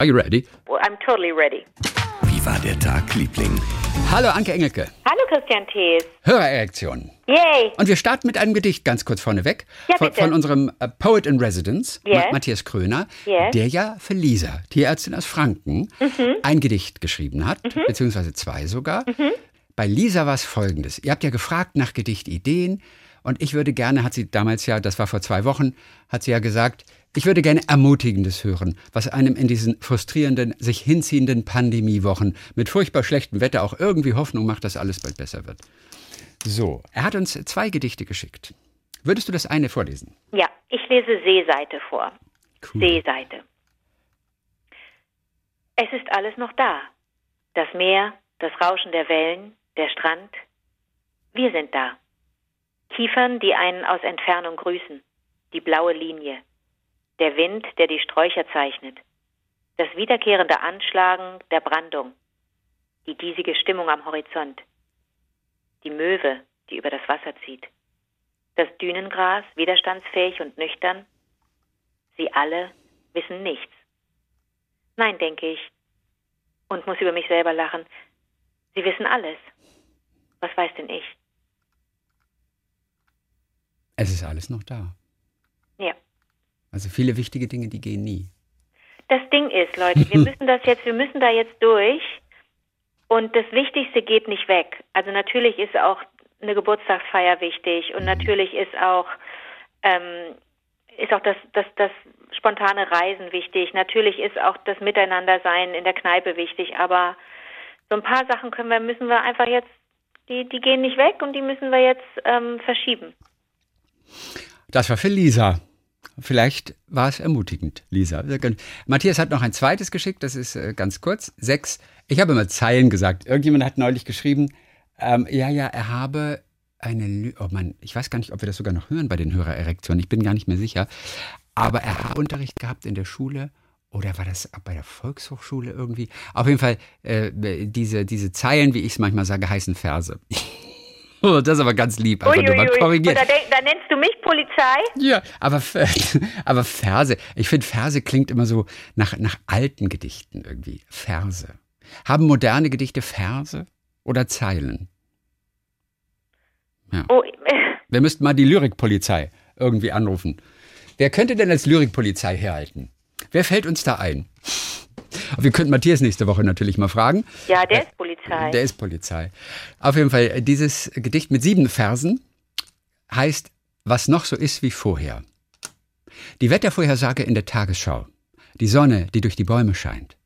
Are you ready? Well, I'm totally ready. Wie war der Tag, Liebling? Hallo Anke Engelke. Hallo Christian Thees. Hörererektion. Yay. Und wir starten mit einem Gedicht ganz kurz vorneweg. Ja, von, von unserem äh, Poet in Residence, Yes. Ma- Matthias Kröner, Yes. der ja für Lisa, Tierärztin aus Franken, Mhm. ein Gedicht geschrieben hat, beziehungsweise zwei sogar. Mhm. Bei Lisa war es folgendes. Ihr habt ja gefragt nach Gedichtideen und ich würde gerne, hat sie damals ja, das war vor zwei Wochen, hat sie ja gesagt, ich würde gerne Ermutigendes hören, was einem in diesen frustrierenden, sich hinziehenden Pandemiewochen mit furchtbar schlechtem Wetter auch irgendwie Hoffnung macht, dass alles bald besser wird. So, er hat uns zwei Gedichte geschickt. Würdest du das eine vorlesen? Ja, ich lese Seeseite vor. Cool. Seeseite. Es ist alles noch da. Das Meer, das Rauschen der Wellen, der Strand. Wir sind da. Kiefern, die einen aus Entfernung grüßen. Die blaue Linie. Der Wind, der die Sträucher zeichnet. Das wiederkehrende Anschlagen der Brandung. Die diesige Stimmung am Horizont. Die Möwe, die über das Wasser zieht. Das Dünengras, widerstandsfähig und nüchtern. Sie alle wissen nichts. Nein, denke ich, und muss über mich selber lachen. Sie wissen alles. Was weiß denn ich? Es ist alles noch da. Ja. Also viele wichtige Dinge, die gehen nie. Das Ding ist, Leute, wir müssen das jetzt, wir müssen da jetzt durch. Und das Wichtigste geht nicht weg. Also natürlich ist auch eine Geburtstagsfeier wichtig und natürlich ist auch ähm, ist auch das, das, das spontane Reisen wichtig. Natürlich ist auch das Miteinandersein in der Kneipe wichtig. Aber so ein paar Sachen können wir, müssen wir einfach jetzt, die, die gehen nicht weg und die müssen wir jetzt ähm, verschieben. Das war für Lisa. Vielleicht war es ermutigend, Lisa. Matthias hat noch ein zweites geschickt, das ist äh, ganz kurz. Sechs. Ich habe immer Zeilen gesagt. Irgendjemand hat neulich geschrieben, ähm, ja, ja, er habe eine Lü Oh Mann, ich weiß gar nicht, ob wir das sogar noch hören bei den Hörererektionen. Ich bin gar nicht mehr sicher. Aber er hat Unterricht gehabt in der Schule. Oder war das bei der Volkshochschule irgendwie? Auf jeden Fall, äh, diese, diese Zeilen, wie ich es manchmal sage, heißen Verse. Oh, das ist aber ganz lieb. Einfach nur mal korrigiert. Da, da nennst du mich Polizei? Ja, aber, aber Verse, ich finde, Verse klingt immer so nach, nach alten Gedichten irgendwie. Verse. Haben moderne Gedichte Verse oder Zeilen? Ja. Oh, Wir müssten mal die Lyrikpolizei irgendwie anrufen. Wer könnte denn als Lyrikpolizei herhalten? Wer fällt uns da ein? Wir könnten Matthias nächste Woche natürlich mal fragen. ja, der ist Polizei. Der ist Polizei. Auf jeden Fall, äh, dieses Gedicht mit sieben Versen heißt Was noch so ist wie vorher. Die Wettervorhersage in der Tagesschau. Die Sonne, die durch die Bäume scheint.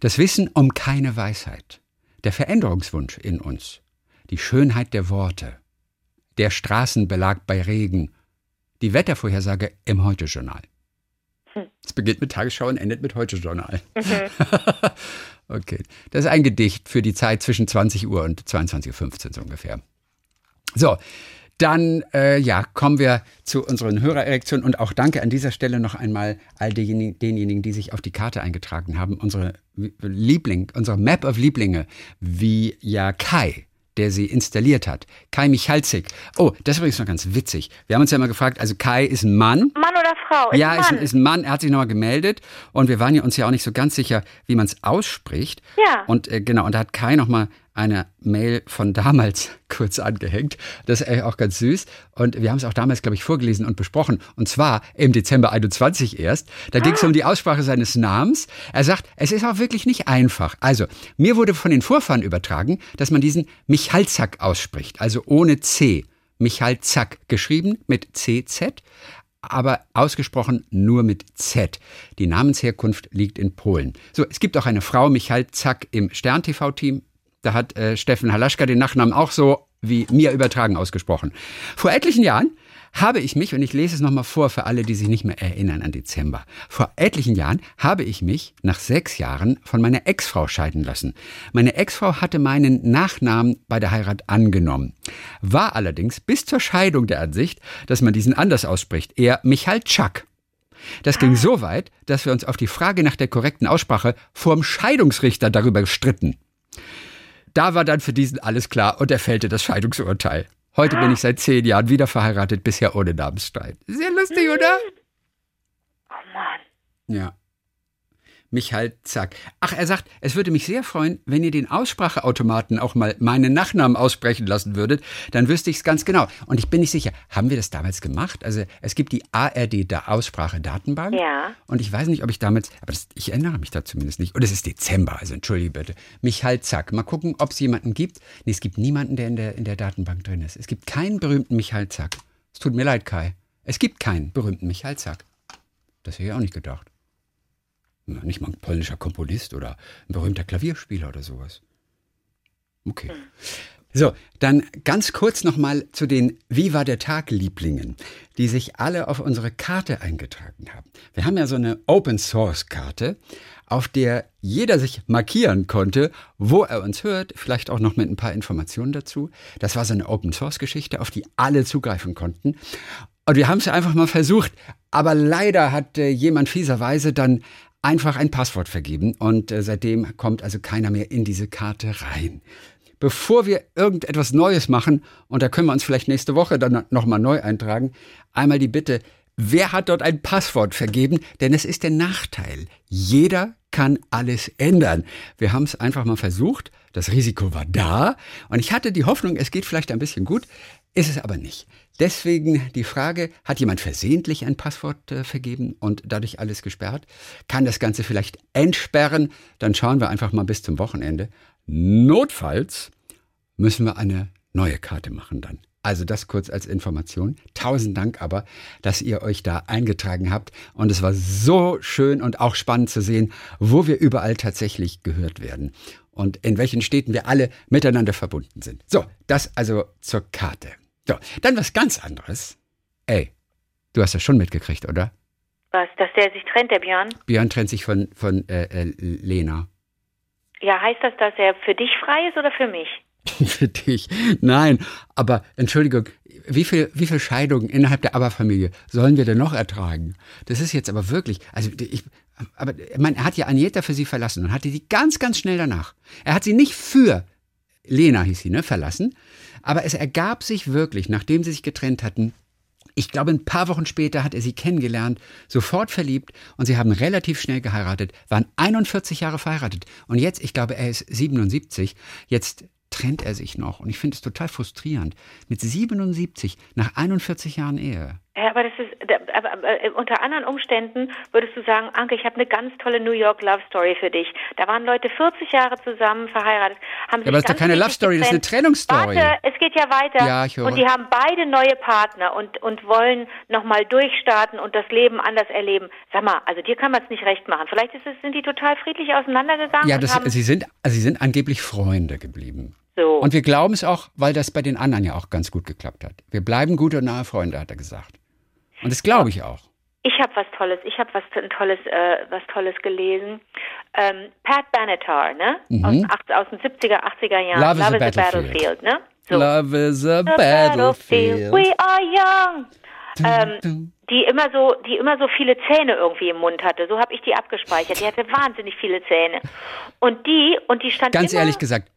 Das Wissen um keine Weisheit. Der Veränderungswunsch in uns. Die Schönheit der Worte. Der Straßenbelag bei Regen. Die Wettervorhersage im Heute-Journal. Es beginnt mit Tagesschau und endet mit Heute-Journal. okay. Das ist ein Gedicht für die Zeit zwischen 20 Uhr und 22.15 Uhr so ungefähr. So, dann äh, ja, kommen wir zu unseren Hörererektionen und auch danke an dieser Stelle noch einmal all denjenigen, denjenigen, die sich auf die Karte eingetragen haben. Unsere Liebling, unsere Map of Lieblinge, wie ja Kai, der sie installiert hat. Kai Michalzik. Oh, das ist übrigens noch ganz witzig. Wir haben uns ja immer gefragt, also Kai ist ein Mann. Mann oder Frau? Ja, ein ist, Mann. ist ein Mann. Er hat sich nochmal gemeldet und wir waren ja uns ja auch nicht so ganz sicher, wie man es ausspricht. Ja. Und äh, genau, und da hat Kai nochmal eine Mail von damals kurz angehängt. Das ist eigentlich auch ganz süß. Und wir haben es auch damals, glaube ich, vorgelesen und besprochen. Und zwar im Dezember 21 erst. Da ging es um die Aussprache seines Namens. Er sagt, es ist auch wirklich nicht einfach. Also, mir wurde von den Vorfahren übertragen, dass man diesen Michalzack ausspricht. Also ohne C. Michalzack. Geschrieben mit CZ aber ausgesprochen nur mit Z. Die Namensherkunft liegt in Polen. So, es gibt auch eine Frau, Michael Zack, im Stern-TV-Team. Da hat äh, Steffen Halaschka den Nachnamen auch so wie mir übertragen ausgesprochen. Vor etlichen Jahren habe ich mich, und ich lese es nochmal vor für alle, die sich nicht mehr erinnern an Dezember, vor etlichen Jahren habe ich mich nach sechs Jahren von meiner Ex-Frau scheiden lassen. Meine Ex-Frau hatte meinen Nachnamen bei der Heirat angenommen, war allerdings bis zur Scheidung der Ansicht, dass man diesen anders ausspricht, eher Michalczak. Das ging so weit, dass wir uns auf die Frage nach der korrekten Aussprache vorm Scheidungsrichter darüber stritten. Da war dann für diesen alles klar und er fällte das Scheidungsurteil. Heute bin ich seit zehn Jahren wieder verheiratet, bisher ohne Namensstreit. Sehr lustig, oder? Oh Mann. Ja. Michael Zack. Ach, er sagt, es würde mich sehr freuen, wenn ihr den Ausspracheautomaten auch mal meinen Nachnamen aussprechen lassen würdet. Dann wüsste ich es ganz genau. Und ich bin nicht sicher, haben wir das damals gemacht? Also es gibt die ARD-Aussprache-Datenbank. Ja. Und ich weiß nicht, ob ich damals, aber das, ich erinnere mich da zumindest nicht. Und es ist Dezember, also entschuldige bitte. Michael Zack. Mal gucken, ob es jemanden gibt. Nee, es gibt niemanden, der in der, in der Datenbank drin ist. Es gibt keinen berühmten Michael Zack. Es tut mir leid, Kai. Es gibt keinen berühmten Michael Zack. Das hätte ich auch nicht gedacht. Nicht mal ein polnischer Komponist oder ein berühmter Klavierspieler oder sowas. Okay. So, dann ganz kurz nochmal zu den Wie war der Tag Lieblingen, die sich alle auf unsere Karte eingetragen haben. Wir haben ja so eine Open Source Karte, auf der jeder sich markieren konnte, wo er uns hört, vielleicht auch noch mit ein paar Informationen dazu. Das war so eine Open Source Geschichte, auf die alle zugreifen konnten. Und wir haben es einfach mal versucht, aber leider hat äh, jemand fieserweise dann einfach ein Passwort vergeben und äh, seitdem kommt also keiner mehr in diese Karte rein. Bevor wir irgendetwas Neues machen, und da können wir uns vielleicht nächste Woche dann nochmal neu eintragen, einmal die Bitte, wer hat dort ein Passwort vergeben? Denn es ist der Nachteil. Jeder kann alles ändern. Wir haben es einfach mal versucht. Das Risiko war da. Und ich hatte die Hoffnung, es geht vielleicht ein bisschen gut. Ist es aber nicht. Deswegen die Frage, hat jemand versehentlich ein Passwort äh, vergeben und dadurch alles gesperrt? Kann das Ganze vielleicht entsperren? Dann schauen wir einfach mal bis zum Wochenende. Notfalls müssen wir eine neue Karte machen dann. Also das kurz als Information. Tausend Dank aber, dass ihr euch da eingetragen habt. Und es war so schön und auch spannend zu sehen, wo wir überall tatsächlich gehört werden und in welchen Städten wir alle miteinander verbunden sind. So, das also zur Karte. So, dann was ganz anderes. Ey, du hast das schon mitgekriegt, oder? Was, dass der sich trennt, der Björn? Björn trennt sich von, von äh, äh, Lena. Ja, heißt das, dass er für dich frei ist oder für mich? für dich. Nein, aber Entschuldigung, wie viel, wie viel Scheidungen innerhalb der Aberfamilie sollen wir denn noch ertragen? Das ist jetzt aber wirklich, also ich, aber man, er hat ja Agneta für sie verlassen und hatte sie ganz, ganz schnell danach. Er hat sie nicht für Lena hieß sie, ne, verlassen, aber es ergab sich wirklich, nachdem sie sich getrennt hatten, ich glaube, ein paar Wochen später hat er sie kennengelernt, sofort verliebt und sie haben relativ schnell geheiratet, waren 41 Jahre verheiratet. Und jetzt, ich glaube, er ist 77, jetzt trennt er sich noch. Und ich finde es total frustrierend. Mit 77, nach 41 Jahren Ehe. Ja, aber das ist, aber, aber, äh, unter anderen Umständen würdest du sagen, Anke, ich habe eine ganz tolle New York Love Story für dich. Da waren Leute 40 Jahre zusammen verheiratet, haben sich ja, aber das ist doch keine Love Story, das ist eine Trennungsstory. Warte, es geht ja weiter. Ja, ich höre. Und die haben beide neue Partner und, und wollen nochmal durchstarten und das Leben anders erleben. Sag mal, also dir kann man es nicht recht machen. Vielleicht ist es, sind die total friedlich auseinandergegangen. Ja, das, sie, sind, also sie sind angeblich Freunde geblieben. So. Und wir glauben es auch, weil das bei den anderen ja auch ganz gut geklappt hat. Wir bleiben gute und nahe Freunde, hat er gesagt. Und das glaube ich auch. Ich habe was Tolles, ich habe was Tolles, äh, was Tolles gelesen. Ähm, Pat Benatar, ne? Mhm. Aus, aus, den 70er, 80er Jahren. Love, Love is, a battlefield. ne? So. Love is a battlefield. We are young. Ähm, die immer so, die immer so viele Zähne irgendwie im Mund hatte. So habe ich die abgespeichert. Die hatte wahnsinnig viele Zähne. Und die, und die stand Ganz ehrlich gesagt,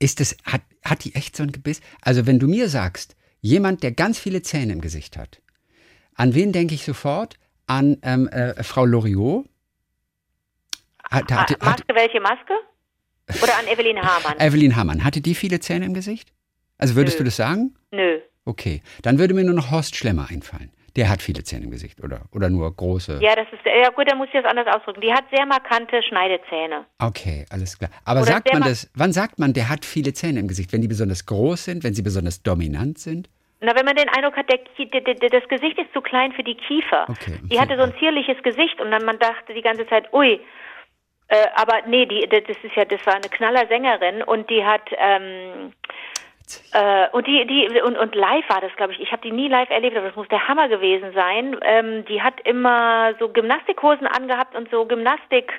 ist das, hat, hat die echt so ein Gebiss? Also wenn du mir sagst, jemand, der ganz viele Zähne im Gesicht hat, an wen denke ich sofort? An ähm, äh, Frau Loriot. Hat, hat, hat, Maske, welche Maske? Oder an Evelyn Hamann? Evelyn Hamann. Hatte die viele Zähne im Gesicht? Also würdest Nö. du das sagen? Nö. Okay. Dann würde mir nur noch Horst Schlemmer einfallen. Der hat viele Zähne im Gesicht, oder? Oder nur große? Ja, das ist, ja gut, dann muss ich das anders ausdrücken. Die hat sehr markante Schneidezähne. Okay, alles klar. Aber Oder sagt man das, wann sagt man, der hat viele Zähne im Gesicht? Wenn die besonders groß sind, wenn sie besonders dominant sind? Na, wenn man den Eindruck hat, der, der, der, das Gesicht ist zu klein für die Kiefer. Okay, Die hatte so ein zierliches Gesicht und dann man dachte die ganze Zeit, ui. Äh, aber nee, die, das ist ja, das war eine Knallersängerin und die hat ähm, äh, und die, die und, und live war das, glaube ich. Ich habe die nie live erlebt, aber das muss der Hammer gewesen sein. Ähm, die hat immer so Gymnastikhosen angehabt und so Gymnastik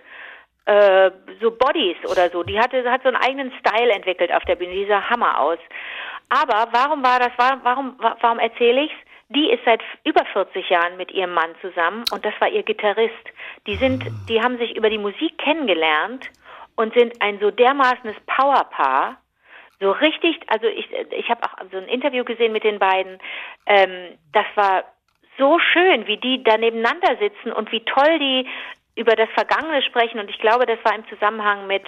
äh, so Bodies oder so. Die hatte hat so einen eigenen Style entwickelt auf der Bühne. Die sah Hammer aus. Aber warum war das? Warum warum, erzähle ich's? Die ist seit über 40 Jahren mit ihrem Mann zusammen und das war ihr Gitarrist. Die sind, die haben sich über die Musik kennengelernt und sind ein so dermaßenes Powerpaar. So richtig, also ich, ich habe auch so ein Interview gesehen mit den beiden. Ähm, das war so schön, wie die da nebeneinander sitzen und wie toll die über das Vergangene sprechen und ich glaube, das war im Zusammenhang mit,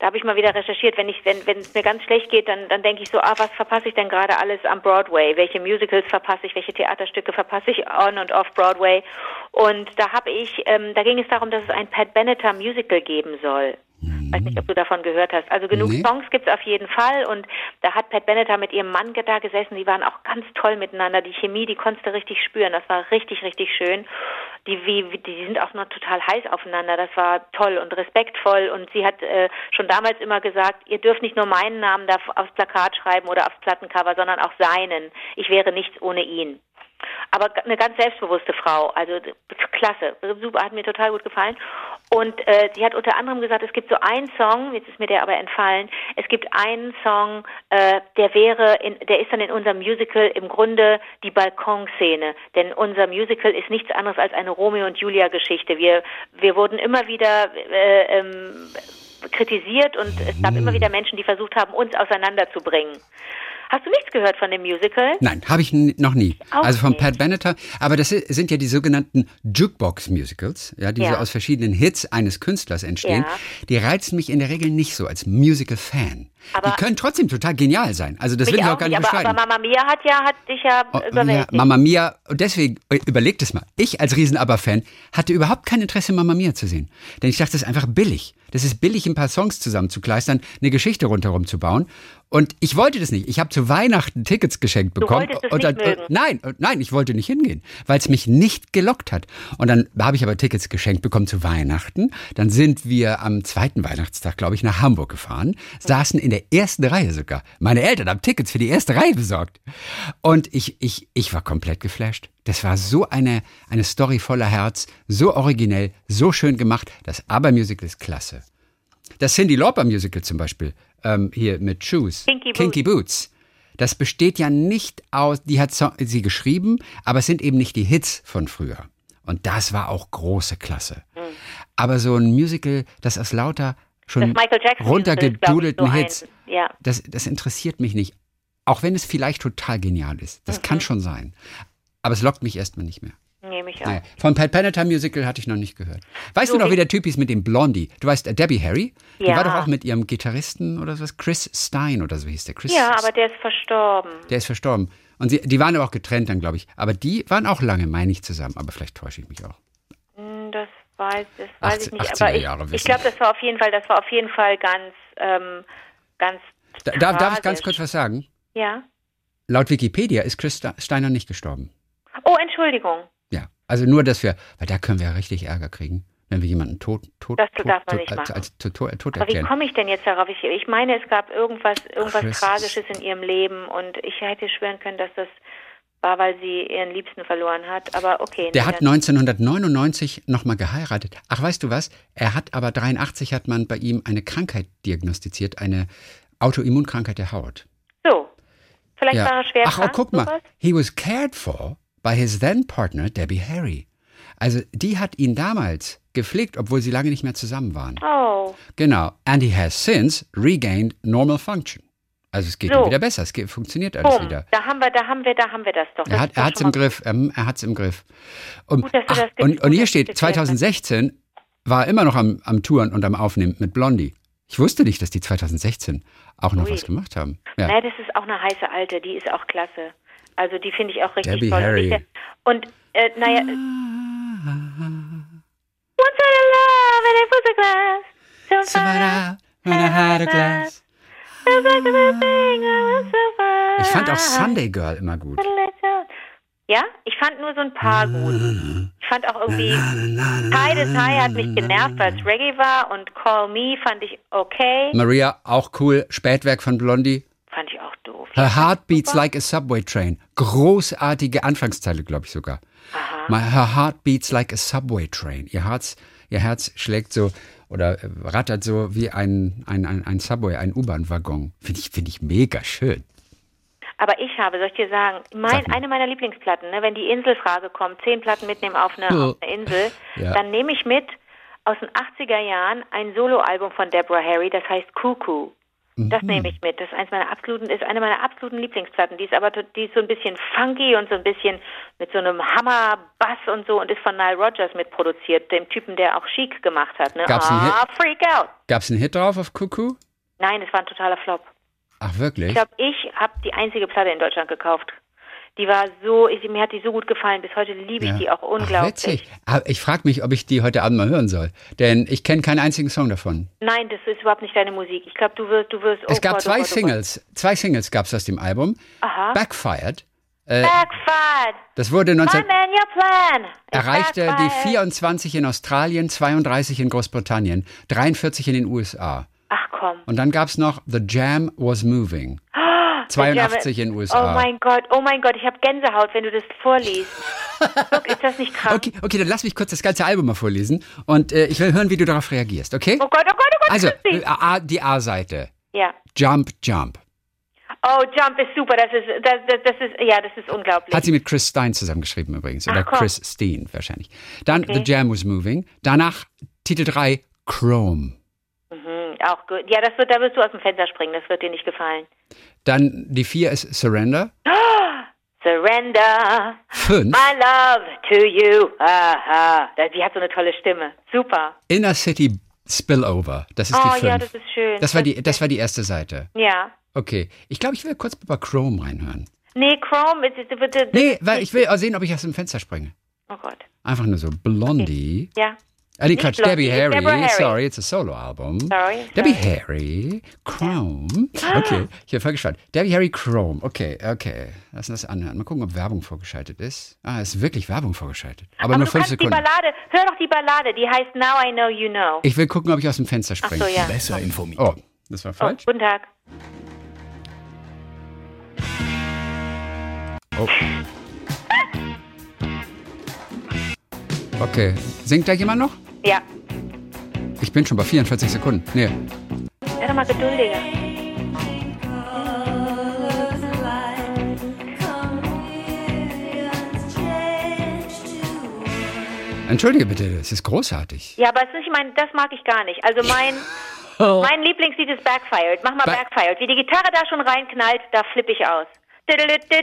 da habe ich mal wieder recherchiert, wenn ich, wenn, wenn es mir ganz schlecht geht, dann, dann denke ich so, ah, was verpasse ich denn gerade alles am Broadway? Welche Musicals verpasse ich? Welche Theaterstücke verpasse ich on und off Broadway? Und da habe ich, ähm, da ging es darum, dass es ein Pat Benatar Musical geben soll. Ich weiß nicht, ob du davon gehört hast. Also genug Nee. Songs gibt's auf jeden Fall und da hat Pat Benatar mit ihrem Mann da gesessen. Die waren auch ganz toll miteinander. Die Chemie, die konntest du richtig spüren. Das war richtig, richtig schön. Die, wie- die sind auch noch total heiß aufeinander. Das war toll und respektvoll. Und sie hat äh, schon damals immer gesagt, ihr dürft nicht nur meinen Namen da aufs Plakat schreiben oder aufs Plattencover, sondern auch seinen. Ich wäre nichts ohne ihn. Aber eine ganz selbstbewusste Frau, also klasse, super, hat mir total gut gefallen. Und äh, sie hat unter anderem gesagt, es gibt so einen Song, jetzt ist mir der aber entfallen, es gibt einen Song, äh, der wäre, in, der ist dann in unserem Musical im Grunde die Balkonszene. Denn unser Musical ist nichts anderes als eine Romeo und Julia Geschichte. Wir, wir wurden immer wieder äh, ähm, kritisiert und es gab immer wieder Menschen, die versucht haben, uns auseinanderzubringen. Hast du nichts gehört von dem Musical? Nein, habe ich noch nie. Auch also von nicht. Pat Benatar. Aber das sind ja die sogenannten Jukebox-Musicals, ja, die so Ja. aus verschiedenen Hits eines Künstlers entstehen. Ja. Die reizen mich in der Regel nicht so als Musical-Fan. Aber- Die können trotzdem total genial sein. Also das will ich auch gar nicht aber, bestreiten. aber Mama Mia hat ja hat dich ja Oh, ja, überwältigt. Mama Mia, und deswegen, äh, überlegt es mal, ich als Riesen-Aber-Fan hatte überhaupt kein Interesse, Mama Mia zu sehen. Denn ich dachte, das ist einfach billig. Das ist billig, ein paar Songs zusammenzukleistern, eine Geschichte rundherum zu bauen. Und ich wollte das nicht. Ich habe zu Weihnachten Tickets geschenkt bekommen. wolltest es und nicht dann, mögen? Nein, und nein, ich wollte nicht hingehen, weil es mich nicht gelockt hat. Und dann habe ich aber Tickets geschenkt bekommen zu Weihnachten. Dann sind wir am zweiten Weihnachtstag, glaube ich, nach Hamburg gefahren, saßen in der ersten Reihe sogar. Meine Eltern haben Tickets für die erste Reihe besorgt. Und ich, ich, ich war komplett geflasht. Das war so eine, eine Story voller Herz, so originell, so schön gemacht. Das Aber-Musical ist klasse. Das Cindy Lauper Musical zum Beispiel, ähm, hier mit Shoes, Kinky Boots. Boots. Das besteht ja nicht aus, die hat sie geschrieben, aber es sind eben nicht die Hits von früher. Und das war auch große Klasse. Hm. Aber so ein Musical, das aus lauter schon runtergedudelten Hits, so eins. Ja. das, das interessiert mich nicht. Auch wenn es vielleicht total genial ist. Das Mhm. kann schon sein. Aber es lockt mich erstmal nicht mehr. Nehme ich auch. Naja, von Pat Benatar Musical hatte ich noch nicht gehört. Weißt So du noch, wie- der Typ hieß mit dem Blondie? Du weißt, äh, Debbie Harry? Die Ja. war doch auch mit ihrem Gitarristen oder sowas. Chris Stein oder so hieß der. Chris Ja, aber der ist verstorben. der ist verstorben. Und sie, die waren aber auch getrennt dann, glaube ich. Aber die waren auch lange, meine ich, zusammen. Aber vielleicht täusche ich mich auch. Hm, Das weiß, das weiß 80 ich nicht. 80er Aber ich, Jahre ich wissen. glaube, das war auf jeden Fall, das war auf jeden Fall ganz, ähm, ganz. Da, darf, darf ich ganz kurz was sagen? Ja. Laut Wikipedia ist Chris Ste- Steiner nicht gestorben. Oh, Entschuldigung. Ja, also nur, dass wir, weil da können wir ja richtig Ärger kriegen, wenn wir jemanden tot, tot, Das tot, darf man tot, nicht als, machen. als, tot, tot, Aber wie komme ich denn jetzt darauf? Ich, ich meine, es gab irgendwas, irgendwas Chris- Tragisches in ihrem Leben und ich hätte schwören können, dass das war, weil sie ihren Liebsten verloren hat. Aber okay. Der nee, hat dann- 1999 nochmal geheiratet. Ach, weißt du was? Er hat aber 83 hat man bei ihm eine Krankheit diagnostiziert, eine Autoimmunkrankheit der Haut. So. Vielleicht war er schwer Ach, oh, krank, guck mal. sowas? He was cared for by his then partner Debbie Harry. Also die hat ihn damals gepflegt, obwohl sie lange nicht mehr zusammen waren. Oh. Genau. And he has since regained normal function. Also es geht So. ihm wieder besser, es geht, funktioniert alles Bumm. wieder. Da haben wir, da haben wir, da haben wir das doch. Das Er hat er hat's schon im Griff, ähm, er hat's im Griff. Und, Gut, dass du ach, das und, und hier steht, erzählt hast. 2016 war er immer noch am, am Touren und am Aufnehmen mit Blondie. Ich wusste nicht, dass die 2016 auch noch Ui. was gemacht haben. Ja. Nee, das ist auch eine heiße Alte, die ist auch klasse. Also die finde ich auch richtig Debbie toll. Harry. Und, äh, naja. Once I had love and it was a glass. So So far when I had a glass. Ich fand auch Sunday Girl immer gut. Ja, ich fand nur so ein paar gut. Ich fand auch irgendwie Tie the Tie hat mich genervt, weil es Reggae war und Call Me fand ich okay. Maria, auch cool. Spätwerk von Blondie. Doof. Her heart beats like a subway train. Großartige Anfangszeile, glaube ich sogar. My, her heart beats like a subway train. Ihr Herz, ihr Herz schlägt so oder äh, rattert so wie ein, ein, ein, ein Subway, ein U-Bahn-Waggon. Finde ich, finde ich mega schön. Aber ich habe, soll ich dir sagen, mein, eine meiner Lieblingsplatten, ne, wenn die Inselfrage kommt, zehn Platten mitnehmen auf eine, Oh. auf eine Insel, Ja. dann nehme ich mit aus den 80er Jahren ein Soloalbum von Deborah Harry, das heißt Cuckoo. Das nehme ich mit. Das ist eins meiner absoluten, ist eine meiner absoluten Lieblingsplatten. Die ist aber die ist so ein bisschen funky und so ein bisschen mit so einem Hammerbass und so und ist von Nile Rodgers mitproduziert, dem Typen, der auch Chic gemacht hat. Ne? Gab's einen ah, Freak Out. Gab es einen Hit drauf auf Cuckoo? Nein, es war ein totaler Flop. Ach, wirklich? Ich glaube, ich habe die einzige Platte in Deutschland gekauft. Die war so, ich, mir hat die so gut gefallen. Bis heute liebe ich Ja. die auch Ach, unglaublich. witzig. Aber ich frage mich, ob ich die heute Abend mal hören soll. Denn ich kenne keinen einzigen Song davon. Nein, das ist überhaupt nicht deine Musik. Ich glaube, du wirst, du wirst. es oh gab Gott, zwei oh Gott, oh Gott. Singles. Zwei Singles gab es aus dem Album. Aha. Backfired. Backfired. Das wurde 19... I'm in your plan. It's erreichte die backfired. 24 in Australien, 32 in Großbritannien, 43 in den USA. Ach komm. Und dann gab es noch The Jam Was Moving. 82 in den USA. Oh mein Gott, oh mein Gott, ich habe Gänsehaut, wenn du das vorliest. Look, ist das nicht krass? Okay, okay, dann lass mich kurz das ganze Album mal vorlesen und äh, ich will hören, wie du darauf reagierst, okay? Oh Gott, oh Gott, oh Gott. Also, äh, die A-Seite. Ja. Jump, Jump. Oh, Jump ist super. Das ist, das, das, das ist, ja, das ist unglaublich. Hat sie mit Chris Stein zusammengeschrieben übrigens. Oder Ach. Chris Steen wahrscheinlich. Dann Okay. The Jam Was Moving. Danach Titel 3, Chrome. Auch gut. Ja, das wird, da wirst du aus dem Fenster springen. Das wird dir nicht gefallen. Dann die 4 ist Surrender. Surrender 5, my love to you. Aha. Die hat so eine tolle Stimme. Super. Inner City Spillover. Das ist Oh die 5. ja, das ist schön. Das war die, das war die erste Seite. Ja. Okay. Ich glaube, ich will kurz über Chrome reinhören. Nee, Chrome, ist, ist, Nee, weil ich will sehen, ob ich aus dem Fenster springe. Oh Gott. Einfach nur so Blondie. Ja. Ah, nee, Nicht Quatsch, Debbie Harry. Harry. Sorry, it's a Solo-Album. Sorry, Debbie sorry. Harry, Chrome. Okay, ich bin voll gespannt. Debbie Harry, Chrome. Okay, okay. Lass uns das anhören. Mal gucken, ob Werbung vorgeschaltet ist. Ah, es ist wirklich Werbung vorgeschaltet. Aber, Aber nur du fünf kannst Sekunden. die Ballade, hör doch die Ballade, die heißt Now I Know You Know. Ich will gucken, ob ich aus dem Fenster Ach springe. so, ja. Besser informiert. Oh, das war Oh, falsch. guten Tag. Oh. Okay. Singt da jemand noch? Ja. Ich bin schon bei 44 Sekunden. Nee. Sei doch mal geduldiger. Entschuldige bitte, das ist großartig. Ja, aber es ist, ich meine, das mag ich gar nicht. Also mein, mein Lieblingslied ist Backfired. Mach mal Ba- Backfired. Wie die Gitarre da schon reinknallt, da flippe ich aus.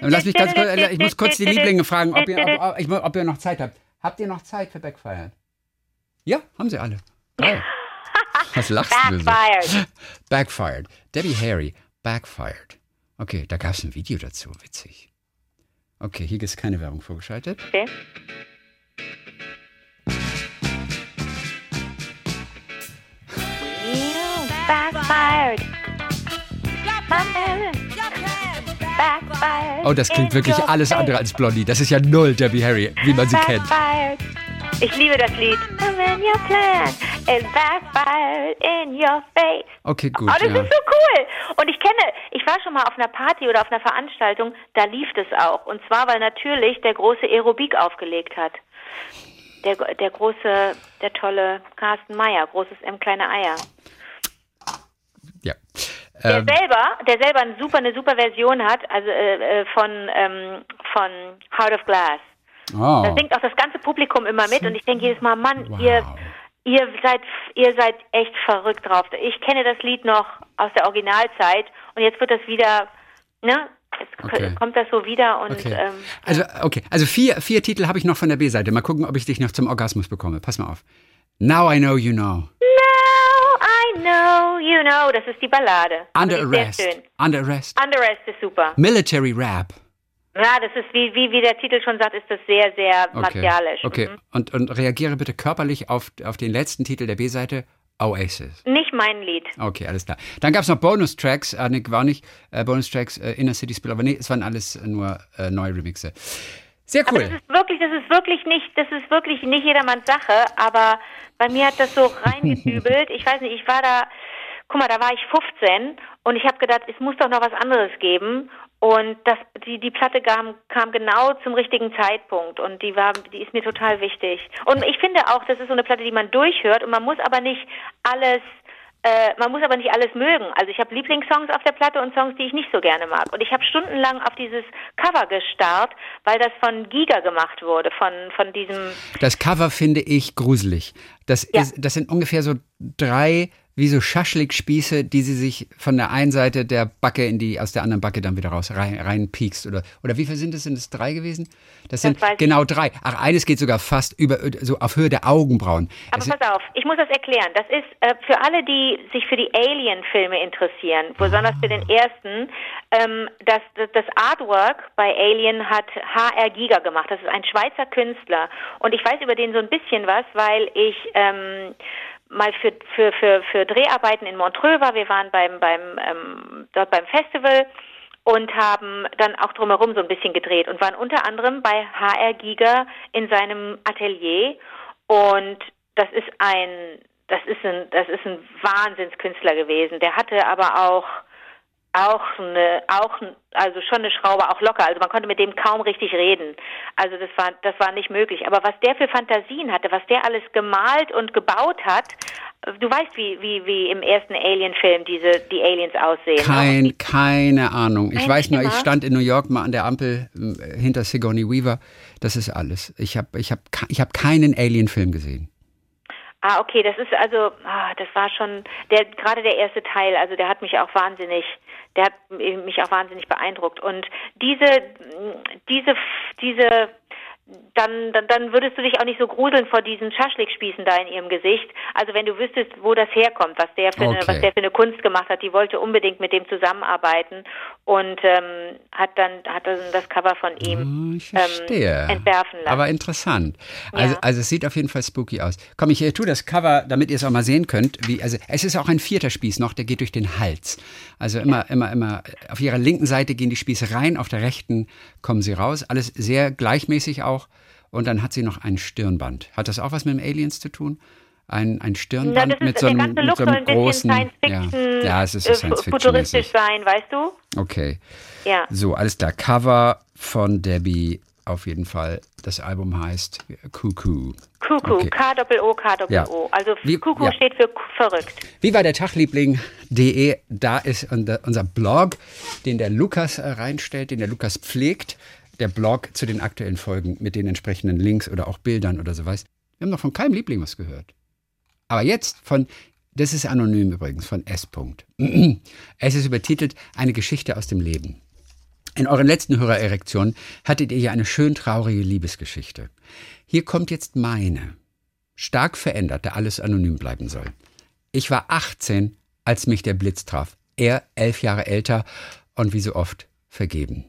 Lass mich ganz kurz, ich muss kurz die Lieblinge fragen, ob ihr, ob, ob ihr noch Zeit habt. Habt ihr noch Zeit für Backfired? Ja, haben sie alle. Geil. Was lachst du so? Backfired. Backfired. Debbie Harry, Backfired. Okay, da gab es ein Video dazu, witzig. Okay, hier ist keine Werbung vorgeschaltet. Okay. Backfired. Backfired. Oh, das klingt in wirklich alles andere als Blondie. Das ist ja null Debbie Harry, wie man sie kennt. Backfired. Ich liebe das Lied. I'm in your plan. It backfired in your face. Okay, gut. Oh, das ja. ist so cool. Und ich kenne, ich war schon mal auf einer Party oder auf einer Veranstaltung, da lief das auch. Und zwar, weil natürlich der große Aerobik aufgelegt hat. Der, der große, der tolle Carsten Meyer, großes M, kleine Eier. ja. Der Ähm, selber, der selber eine super, eine super Version hat, also äh, äh, von, ähm, von Heart of Glass. Da oh, singt auch das ganze Publikum immer mit und ich denke jedes Mal, Mann, Wow. ihr, ihr seid, ihr seid echt verrückt drauf. Ich kenne das Lied noch aus der Originalzeit und jetzt wird das wieder, ne? Jetzt Okay. kommt das so wieder und okay. ähm, Also, okay. Also vier, vier Titel habe ich noch von der B-Seite. Mal gucken, ob ich dich noch zum Orgasmus bekomme. Pass mal auf. Now I know you know. Now I know you know, das ist die Ballade. Under arrest. Under arrest. Under Arrest ist super. Military rap. Ja, das ist wie, wie, wie der Titel schon sagt, ist das sehr, sehr Okay. martialisch. Okay. Mhm. Und, und reagiere bitte körperlich auf, auf den letzten Titel der B-Seite. Oasis. Nicht mein Lied. Okay, alles klar. Dann gab es noch Bonustracks, äh, nee, war nicht äh, Bonustracks, äh, Inner City Spill, aber nee, es waren alles nur äh, neue Remixe. Sehr Aber das cool. ist wirklich, das ist wirklich nicht, das ist wirklich nicht jedermanns Sache, aber bei mir hat das so reingedübelt. Ich weiß nicht, ich war da, guck mal, da war ich 15 und ich habe gedacht, es muss doch noch was anderes geben. Und das, die, die Platte kam, kam genau zum richtigen Zeitpunkt und die war, die ist mir total wichtig. Und ich finde auch, das ist so eine Platte, die man durchhört und man muss aber nicht alles äh, man muss aber nicht alles mögen. Also ich habe Lieblingssongs auf der Platte und Songs, die ich nicht so gerne mag. Und ich habe stundenlang auf dieses Cover gestarrt, weil das von Giga gemacht wurde, von, von diesem... Das Cover finde ich gruselig. Das, Ja. ist, das sind ungefähr so drei wie so Schaschlikspieße, die sie sich von der einen Seite der Backe in die, aus der anderen Backe dann wieder raus rein, reinpiekst. Oder, oder wie viel sind es? Sind es drei gewesen? Das, sind weiß ich genau drei. Ach, eines geht sogar fast über, so auf Höhe der Augenbrauen. Aber Es pass auf, ich muss das erklären. Das ist äh, für alle, die sich für die Alien-Filme interessieren, besonders für den ersten, ähm, das, das, das Artwork bei Alien hat HR Giga gemacht. Das ist ein Schweizer Künstler. Und ich weiß über den so ein bisschen was, weil ich ähm, mal für, für, für, für Dreharbeiten in Montreux war. Wir waren beim, beim, ähm, dort beim Festival und haben dann auch drumherum so ein bisschen gedreht und waren unter anderem bei HR Giga in seinem Atelier und das ist ein das ist ein das ist ein Wahnsinnskünstler gewesen. Der hatte aber auch auch eine auch also schon eine Schraube auch locker. Also man konnte mit dem kaum richtig reden. Also das war das war nicht möglich. Aber was der für Fantasien hatte, was der alles gemalt und gebaut hat, du weißt wie wie wie im ersten Alien-Film diese die Aliens aussehen. ne? Kein, keine Ahnung. Ich Kein weiß nur, ich stand in New York mal an der Ampel äh, hinter Sigourney Weaver. Das ist alles. Ich habe ich hab, ich hab keinen Alien-Film gesehen. Ah, okay, das ist also, ah, das war schon, der gerade der erste Teil, also der hat mich auch wahnsinnig, der hat mich auch wahnsinnig beeindruckt. Und diese, diese, diese, dann, dann, dann würdest du dich auch nicht so gruseln vor diesen Schaschlikspießen da in ihrem Gesicht. Also wenn du wüsstest, wo das herkommt, was der für eine, Okay. was der für eine Kunst gemacht hat, die wollte unbedingt mit dem zusammenarbeiten und ähm, hat dann hat dann das Cover von ihm Oh, Ich verstehe. ähm, entwerfen lassen. Aber interessant. Also, Ja. also es sieht auf jeden Fall spooky aus. Komm, ich äh, tue das Cover, damit ihr es auch mal sehen könnt. Wie, also es ist auch ein vierter Spieß noch, der geht durch den Hals. Also immer, immer, immer. Auf ihrer linken Seite gehen die Spieße rein, auf der rechten kommen sie raus. Alles sehr gleichmäßig auch. Und dann hat sie noch ein Stirnband. Hat das auch was mit dem Aliens zu tun? Ein, ein Na, Stirnband ist, mit so einem, mit so einem großen. Ja. Ja, es ist so äh, Science Fiction. futuristisch sein, weißt du? Okay. Ja. So, alles klar. Cover von Debbie auf jeden Fall. Das Album heißt Cuckoo. Kuckuck, Okay. K-Doppel-O, K-Doppel-O. Ja. Also Wie- Kuckuck ja. steht für verrückt. Wie war der Tagliebling.de? Da ist unser, unser Blog, den der Lukas äh, reinstellt, den der Lukas pflegt. Der Blog zu den aktuellen Folgen mit den entsprechenden Links oder auch Bildern oder so was. Wir haben noch von keinem Liebling was gehört. Aber jetzt von, das ist anonym übrigens, von S. Es ist übertitelt Eine Geschichte aus dem Leben. In euren letzten Hörererektionen hattet ihr ja eine schön traurige Liebesgeschichte. Hier kommt jetzt meine. Stark verändert, da alles anonym bleiben soll. Ich war 18, als mich der Blitz traf. Er elf Jahre älter und wie so oft vergeben.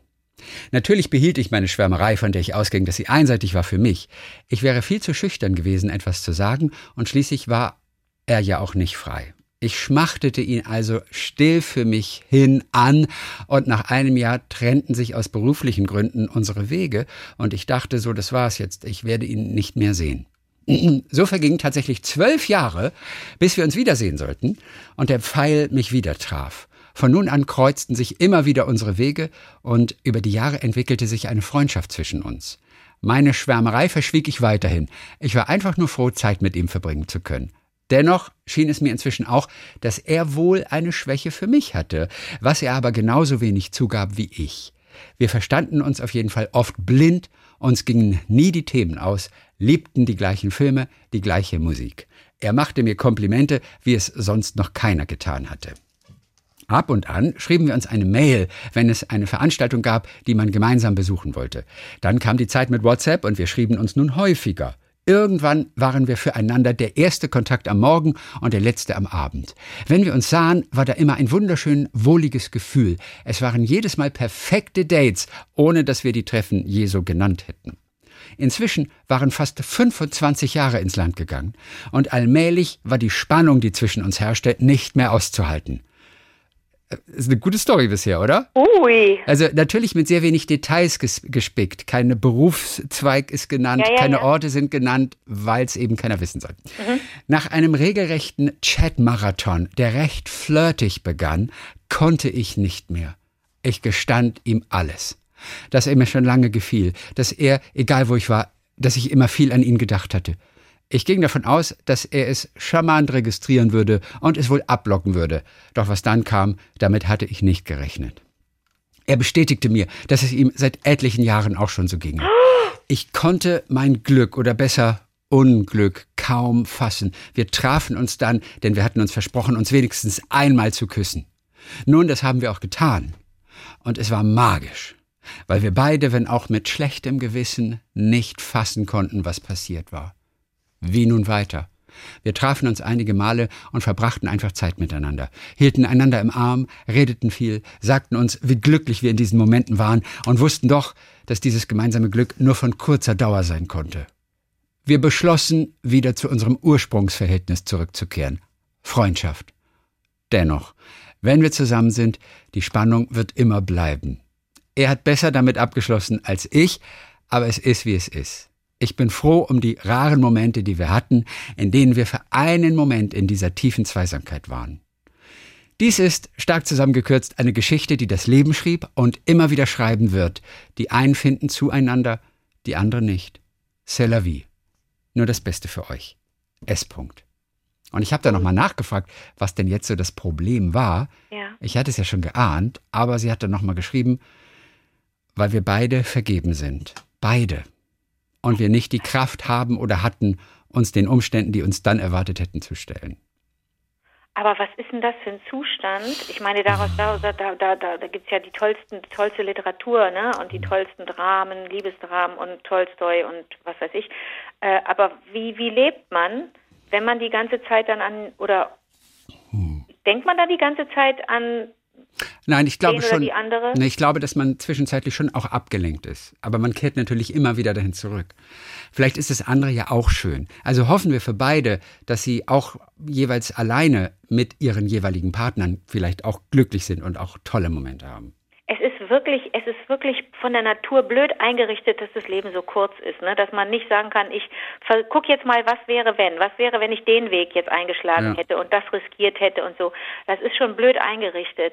Natürlich behielt ich meine Schwärmerei, von der ich ausging, dass sie einseitig war für mich. Ich wäre viel zu schüchtern gewesen, etwas zu sagen, und schließlich war er ja auch nicht frei. Ich schmachtete ihn also still für mich hin an, und nach einem Jahr trennten sich aus beruflichen Gründen unsere Wege, und ich dachte so, das war's jetzt, ich werde ihn nicht mehr sehen. So vergingen tatsächlich zwölf Jahre, bis wir uns wiedersehen sollten und der Pfeil mich wieder traf. Von nun an kreuzten sich immer wieder unsere Wege und über die Jahre entwickelte sich eine Freundschaft zwischen uns. Meine Schwärmerei verschwieg ich weiterhin. Ich war einfach nur froh, Zeit mit ihm verbringen zu können. Dennoch schien es mir inzwischen auch, dass er wohl eine Schwäche für mich hatte, was er aber genauso wenig zugab wie ich. Wir verstanden uns auf jeden Fall oft blind, uns gingen nie die Themen aus, liebten die gleichen Filme, die gleiche Musik. Er machte mir Komplimente, wie es sonst noch keiner getan hatte. Ab und an schrieben wir uns eine Mail, wenn es eine Veranstaltung gab, die man gemeinsam besuchen wollte. Dann kam die Zeit mit WhatsApp und wir schrieben uns nun häufiger. Irgendwann waren wir füreinander der erste Kontakt am Morgen und der letzte am Abend. Wenn wir uns sahen, war da immer ein wunderschön wohliges Gefühl. Es waren jedes Mal perfekte Dates, ohne dass wir die Treffen je so genannt hätten. Inzwischen waren fast 25 Jahre ins Land gegangen und allmählich war die Spannung, die zwischen uns herrschte, nicht mehr auszuhalten. Ist eine gute Story bisher, oder? Ui. Also natürlich mit sehr wenig Details ges gespickt. Keine Berufszweig ist genannt, Ja, ja, keine ja. Orte sind genannt, weil es eben keiner wissen soll. Nach einem regelrechten Chat-Marathon, der recht flirtig begann, konnte ich nicht mehr. Ich gestand ihm alles. Dass er mir schon lange gefiel, dass er, egal wo ich war, dass ich immer viel an ihn gedacht hatte. Ich ging davon aus, dass er es charmant registrieren würde und es wohl ablocken würde. Doch was dann kam, damit hatte ich nicht gerechnet. Er bestätigte mir, dass es ihm seit etlichen Jahren auch schon so ginge. Ich konnte mein Glück oder besser Unglück kaum fassen. Wir trafen uns dann, denn wir hatten uns versprochen, uns wenigstens einmal zu küssen. Nun, das haben wir auch getan. Und es war magisch, weil wir beide, wenn auch mit schlechtem Gewissen, nicht fassen konnten, was passiert war. Wie nun weiter? Wir trafen uns einige Male und verbrachten einfach Zeit miteinander, hielten einander im Arm, redeten viel, sagten uns, wie glücklich wir in diesen Momenten waren und wussten doch, dass dieses gemeinsame Glück nur von kurzer Dauer sein konnte. Wir beschlossen, wieder zu unserem Ursprungsverhältnis zurückzukehren. Freundschaft. Dennoch, wenn wir zusammen sind, die Spannung wird immer bleiben. Er hat besser damit abgeschlossen als ich, aber es ist, wie es ist. Ich bin froh um die raren Momente, die wir hatten, in denen wir für einen Moment in dieser tiefen Zweisamkeit waren. Dies ist, stark zusammengekürzt, eine Geschichte, die das Leben schrieb und immer wieder schreiben wird. Die einen finden zueinander, die anderen nicht. C'est la vie. Nur das Beste für euch. S. -Punkt. Und ich habe da nochmal nachgefragt, was denn jetzt so das Problem war. Ja. Ich hatte es ja schon geahnt, aber sie hat dann nochmal geschrieben, weil wir beide vergeben sind. Beide. Und wir nicht die Kraft haben oder hatten, uns den Umständen, die uns dann erwartet hätten, zu stellen. Aber was ist denn das für ein Zustand? Ich meine, daraus, da, da, da, da, gibt es ja die tollsten, tollste Literatur, ne? Und die tollsten Dramen, Liebesdramen und Tolstoi und was weiß ich. Äh, aber wie, wie lebt man, wenn man die ganze Zeit dann an, oder hm. denkt man da die ganze Zeit an Nein, ich glaube schon. Die andere? Nee, ich glaube, dass man zwischenzeitlich schon auch abgelenkt ist. Aber man kehrt natürlich immer wieder dahin zurück. Vielleicht ist das andere ja auch schön. Also hoffen wir für beide, dass sie auch jeweils alleine mit ihren jeweiligen Partnern vielleicht auch glücklich sind und auch tolle Momente haben. Es ist wirklich, es ist wirklich von der Natur blöd eingerichtet, dass das Leben so kurz ist, ne? Dass man nicht sagen kann, ich guck jetzt mal, was wäre wenn, was wäre, wenn ich den Weg jetzt eingeschlagen ja. hätte und das riskiert hätte und so. Das ist schon blöd eingerichtet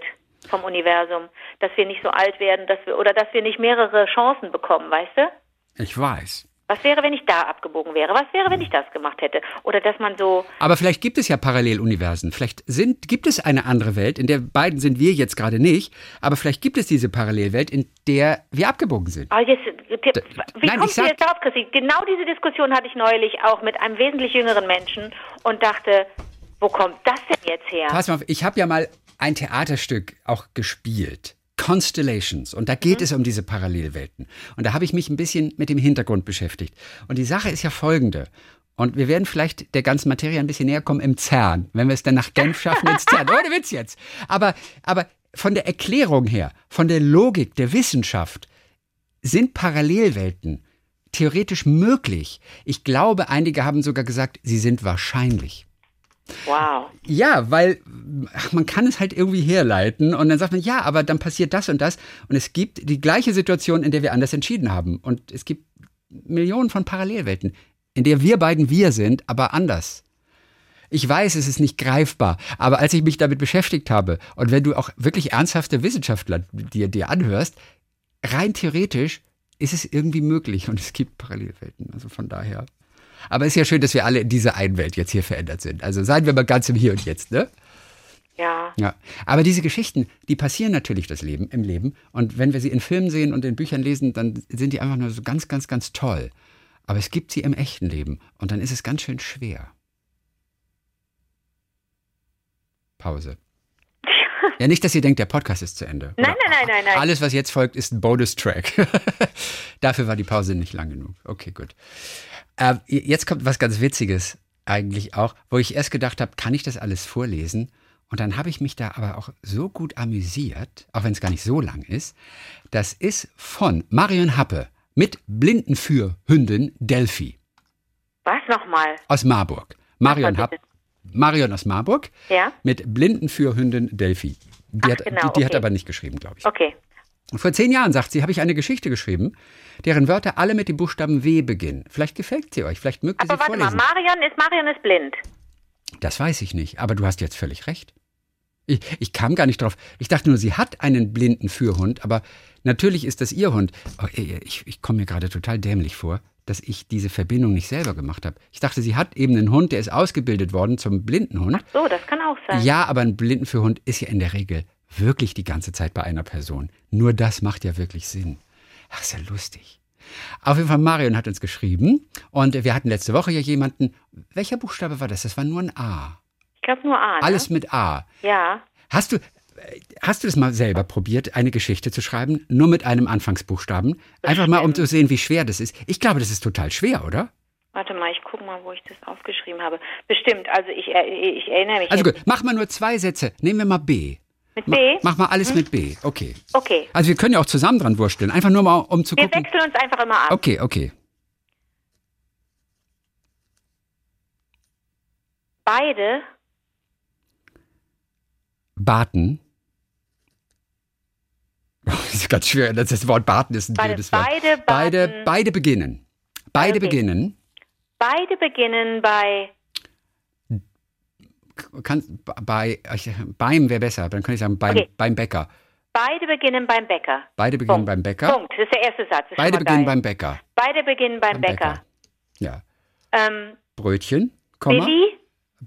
vom Universum, dass wir nicht so alt werden, dass wir oder dass wir nicht mehrere Chancen bekommen, weißt du? Ich weiß. Was wäre, wenn ich da abgebogen wäre? Was wäre, wenn ich das gemacht hätte? Oder dass man so. Aber vielleicht gibt es ja Paralleluniversen. Vielleicht sind, gibt es eine andere Welt, in der beiden sind wir jetzt gerade nicht, aber vielleicht gibt es diese Parallelwelt, in der wir abgebogen sind. Oh, jetzt, wie Nein, kommst du jetzt darauf, Chrissy? Genau diese Diskussion hatte ich neulich auch mit einem wesentlich jüngeren Menschen und dachte, wo kommt das denn jetzt her? Pass mal auf, ich habe ja mal ein Theaterstück auch gespielt. Constellations. Und da geht mhm. es um diese Parallelwelten. Und da habe ich mich ein bisschen mit dem Hintergrund beschäftigt. Und die Sache ist ja folgende. Und wir werden vielleicht der ganzen Materie ein bisschen näher kommen im CERN, wenn wir es dann nach Genf schaffen ins CERN. Ohne Witz jetzt. Aber, aber von der Erklärung her, von der Logik der Wissenschaft, sind Parallelwelten theoretisch möglich. Ich glaube, einige haben sogar gesagt, sie sind wahrscheinlich. Wow. Ja, weil ach, man kann es halt irgendwie herleiten und dann sagt man, ja, aber dann passiert das und das und es gibt die gleiche Situation, in der wir anders entschieden haben und es gibt Millionen von Parallelwelten, in der wir beiden wir sind, aber anders. Ich weiß, es ist nicht greifbar, aber als ich mich damit beschäftigt habe und wenn du auch wirklich ernsthafte Wissenschaftler dir, dir anhörst, rein theoretisch ist es irgendwie möglich und es gibt Parallelwelten. Also von daher. Aber es ist ja schön, dass wir alle in dieser einen Welt jetzt hier verändert sind. Also seien wir mal ganz im Hier und Jetzt, ne? Ja. ja. Aber diese Geschichten, die passieren natürlich das Leben, im Leben. Und wenn wir sie in Filmen sehen und in Büchern lesen, dann sind die einfach nur so ganz, ganz, ganz toll. Aber es gibt sie im echten Leben. Und dann ist es ganz schön schwer. Pause. Ja, nicht, dass ihr denkt, der Podcast ist zu Ende. Nein, nein, nein, nein, nein. Alles, was jetzt folgt, ist ein Bonus-Track. Dafür war die Pause nicht lang genug. Okay, gut. Äh, jetzt kommt was ganz Witziges eigentlich auch, wo ich erst gedacht habe, kann ich das alles vorlesen? Und dann habe ich mich da aber auch so gut amüsiert, auch wenn es gar nicht so lang ist. Das ist von Marion Happe mit Blindenführhündin Delphi. Was nochmal? Aus Marburg. Marion Happe. Marion aus Marburg ja? mit Blindenführhündin Delphi. Die, Ach, hat, genau, die, die okay. hat aber nicht geschrieben, glaube ich. Okay. Vor zehn Jahren, sagt sie, habe ich eine Geschichte geschrieben, deren Wörter alle mit dem Buchstaben W beginnen. Vielleicht gefällt sie euch, vielleicht mögt ihr Aber sie warte vorlesen. mal, Marion ist, Marion ist blind. Das weiß ich nicht, aber du hast jetzt völlig recht. Ich, ich kam gar nicht drauf. Ich dachte nur, sie hat einen blinden Führhund, aber natürlich ist das ihr Hund. Oh, ich ich komme mir gerade total dämlich vor, dass ich diese Verbindung nicht selber gemacht habe. Ich dachte, sie hat eben einen Hund, der ist ausgebildet worden zum Blindenhund. Ach so, das kann auch sein. Ja, aber ein Blindenführhund ist ja in der Regel wirklich die ganze Zeit bei einer Person. Nur das macht ja wirklich Sinn. Ach, ist ja lustig. Auf jeden Fall, Marion hat uns geschrieben und wir hatten letzte Woche ja jemanden. Welcher Buchstabe war das? Das war nur ein A. Ich glaube nur A. Ne? Alles mit A. Ja. Hast du, hast du das mal selber probiert, eine Geschichte zu schreiben, nur mit einem Anfangsbuchstaben? Einfach mal, um zu sehen, wie schwer das ist. Ich glaube, das ist total schwer, oder? Warte mal, ich gucke mal, wo ich das aufgeschrieben habe. Bestimmt, also ich, er- ich erinnere mich. Also gut, mach mal nur zwei Sätze. Nehmen wir mal B. Mit B? Hm? Mach mal alles mit B. Okay. Okay. Also wir können ja auch zusammen dran wursteln. Einfach nur mal, um zu Wir gucken. wechseln uns einfach immer ab. Okay, okay. Beide, Baten. Das ist ganz schwer. Das, Wort Baten ist ein beide, blödes Wort. beide, Beide, baden- beide beginnen. Beide Okay. beginnen. beide beginnen bei Kann, bei, beim wäre besser. Dann könnte ich sagen, beim, Okay. beim Bäcker. beide beginnen beim Bäcker. Beide beginnen Punkt. beim Bäcker. Punkt. Das ist der erste Satz. Beide beginnen beim Bäcker. Beide beginnen beim, Beim Bäcker. Ja. Ähm, Brötchen, Komma. Billy,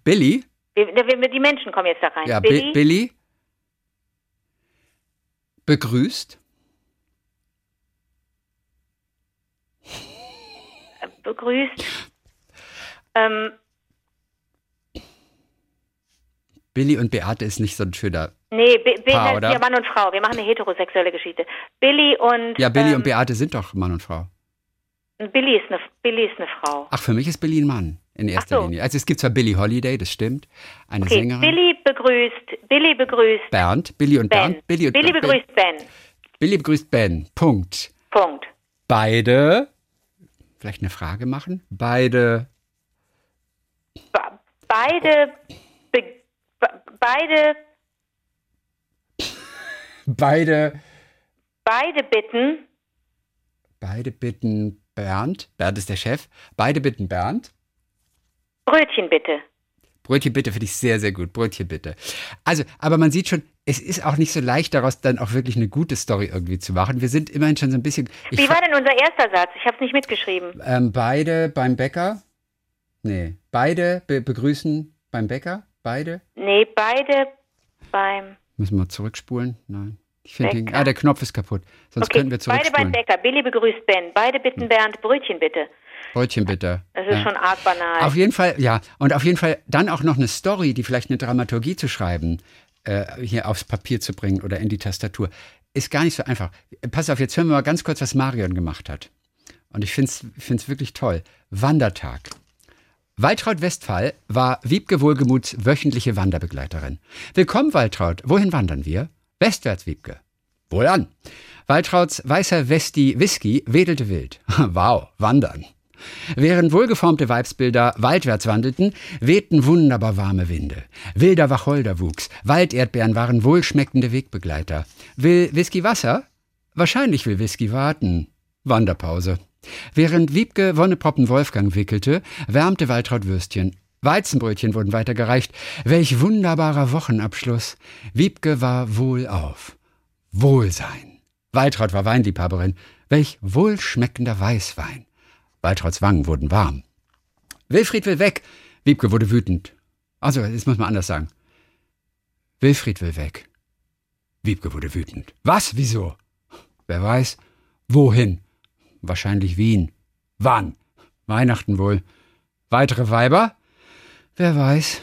Billy. wir, die Menschen kommen jetzt da rein. Ja, Billy, Billy. Begrüßt. begrüßt. Ähm, Billy und Beate ist nicht so ein schöner. nee, Bi- Bi- Paar, oder? ja Mann und Frau. Wir machen eine heterosexuelle Geschichte. Billy und Ja, Billy ähm, und Beate sind doch Mann und Frau. Billy ist eine Billy ist eine Frau. Ach, für mich ist Billy ein Mann in erster so. Linie. Also es gibt zwar Billie Holiday, das stimmt, eine Okay, Sängerin. Billy begrüßt, Billy begrüßt Bernd, Billy und Ben. Bernd. Billy, und Billy Ben. begrüßt Ben. Billy begrüßt Ben. Punkt. Punkt. Beide. Vielleicht eine Frage machen? Beide. Beide, be, beide, Beide. beide bitten, Beide bitten Bernd. Bernd ist der Chef. Beide bitten Bernd. Brötchen bitte. Brötchen bitte finde ich sehr, sehr gut. Brötchen bitte. Also, aber man sieht schon, es ist auch nicht so leicht, daraus dann auch wirklich eine gute Story irgendwie zu machen. Wir sind immerhin schon so ein bisschen. Wie war denn unser erster Satz? Ich habe es nicht mitgeschrieben. ähm, beide beim Bäcker. Nee. Beide be begrüßen beim Bäcker. Beide. Nee, beide beim. Müssen wir zurückspulen? Nein. Ich finde. Ah, der Knopf ist kaputt. Sonst Okay, könnten wir beide beim zurückspulen. Bäcker. Billy begrüßt Ben. Beide bitten Bernd Brötchen bitte. Brötchen bitte. Das ist Ja. schon arg banal. Auf jeden Fall, ja. Und auf jeden Fall dann auch noch eine Story, die vielleicht eine Dramaturgie zu schreiben, äh, hier aufs Papier zu bringen oder in die Tastatur, ist gar nicht so einfach. Pass auf, jetzt hören wir mal ganz kurz, was Marion gemacht hat. Und ich finde es wirklich toll. Wandertag. Waltraud Westphal war Wiebke Wohlgemuths wöchentliche Wanderbegleiterin. Willkommen, Waltraud. Wohin wandern wir? Westwärts, Wiebke. Wohl an. Waltrauds weißer Westi Whisky wedelte wild. wow, wandern. Während wohlgeformte Weibsbilder waldwärts wandelten, wehten wunderbar warme Winde. Wilder Wacholderwuchs, Walderdbeeren waren wohlschmeckende Wegbegleiter. Will Whisky Wasser? Wahrscheinlich will Whisky warten. Wanderpause. Während Wiebke Wonneproppen Wolfgang wickelte, wärmte Waltraud Würstchen. Weizenbrötchen wurden weitergereicht. Welch wunderbarer Wochenabschluss. Wiebke war wohlauf. Wohlsein. Waltraud war Weinliebhaberin. Welch wohlschmeckender Weißwein. Waltrauds Wangen wurden warm. Wilfried will weg. Wiebke wurde wütend. Also, das muss man anders sagen. Wilfried will weg. Wiebke wurde wütend. Was? Wieso? Wer weiß. Wohin? Wahrscheinlich Wien. Wann? Weihnachten wohl. Weitere Weiber? Wer weiß.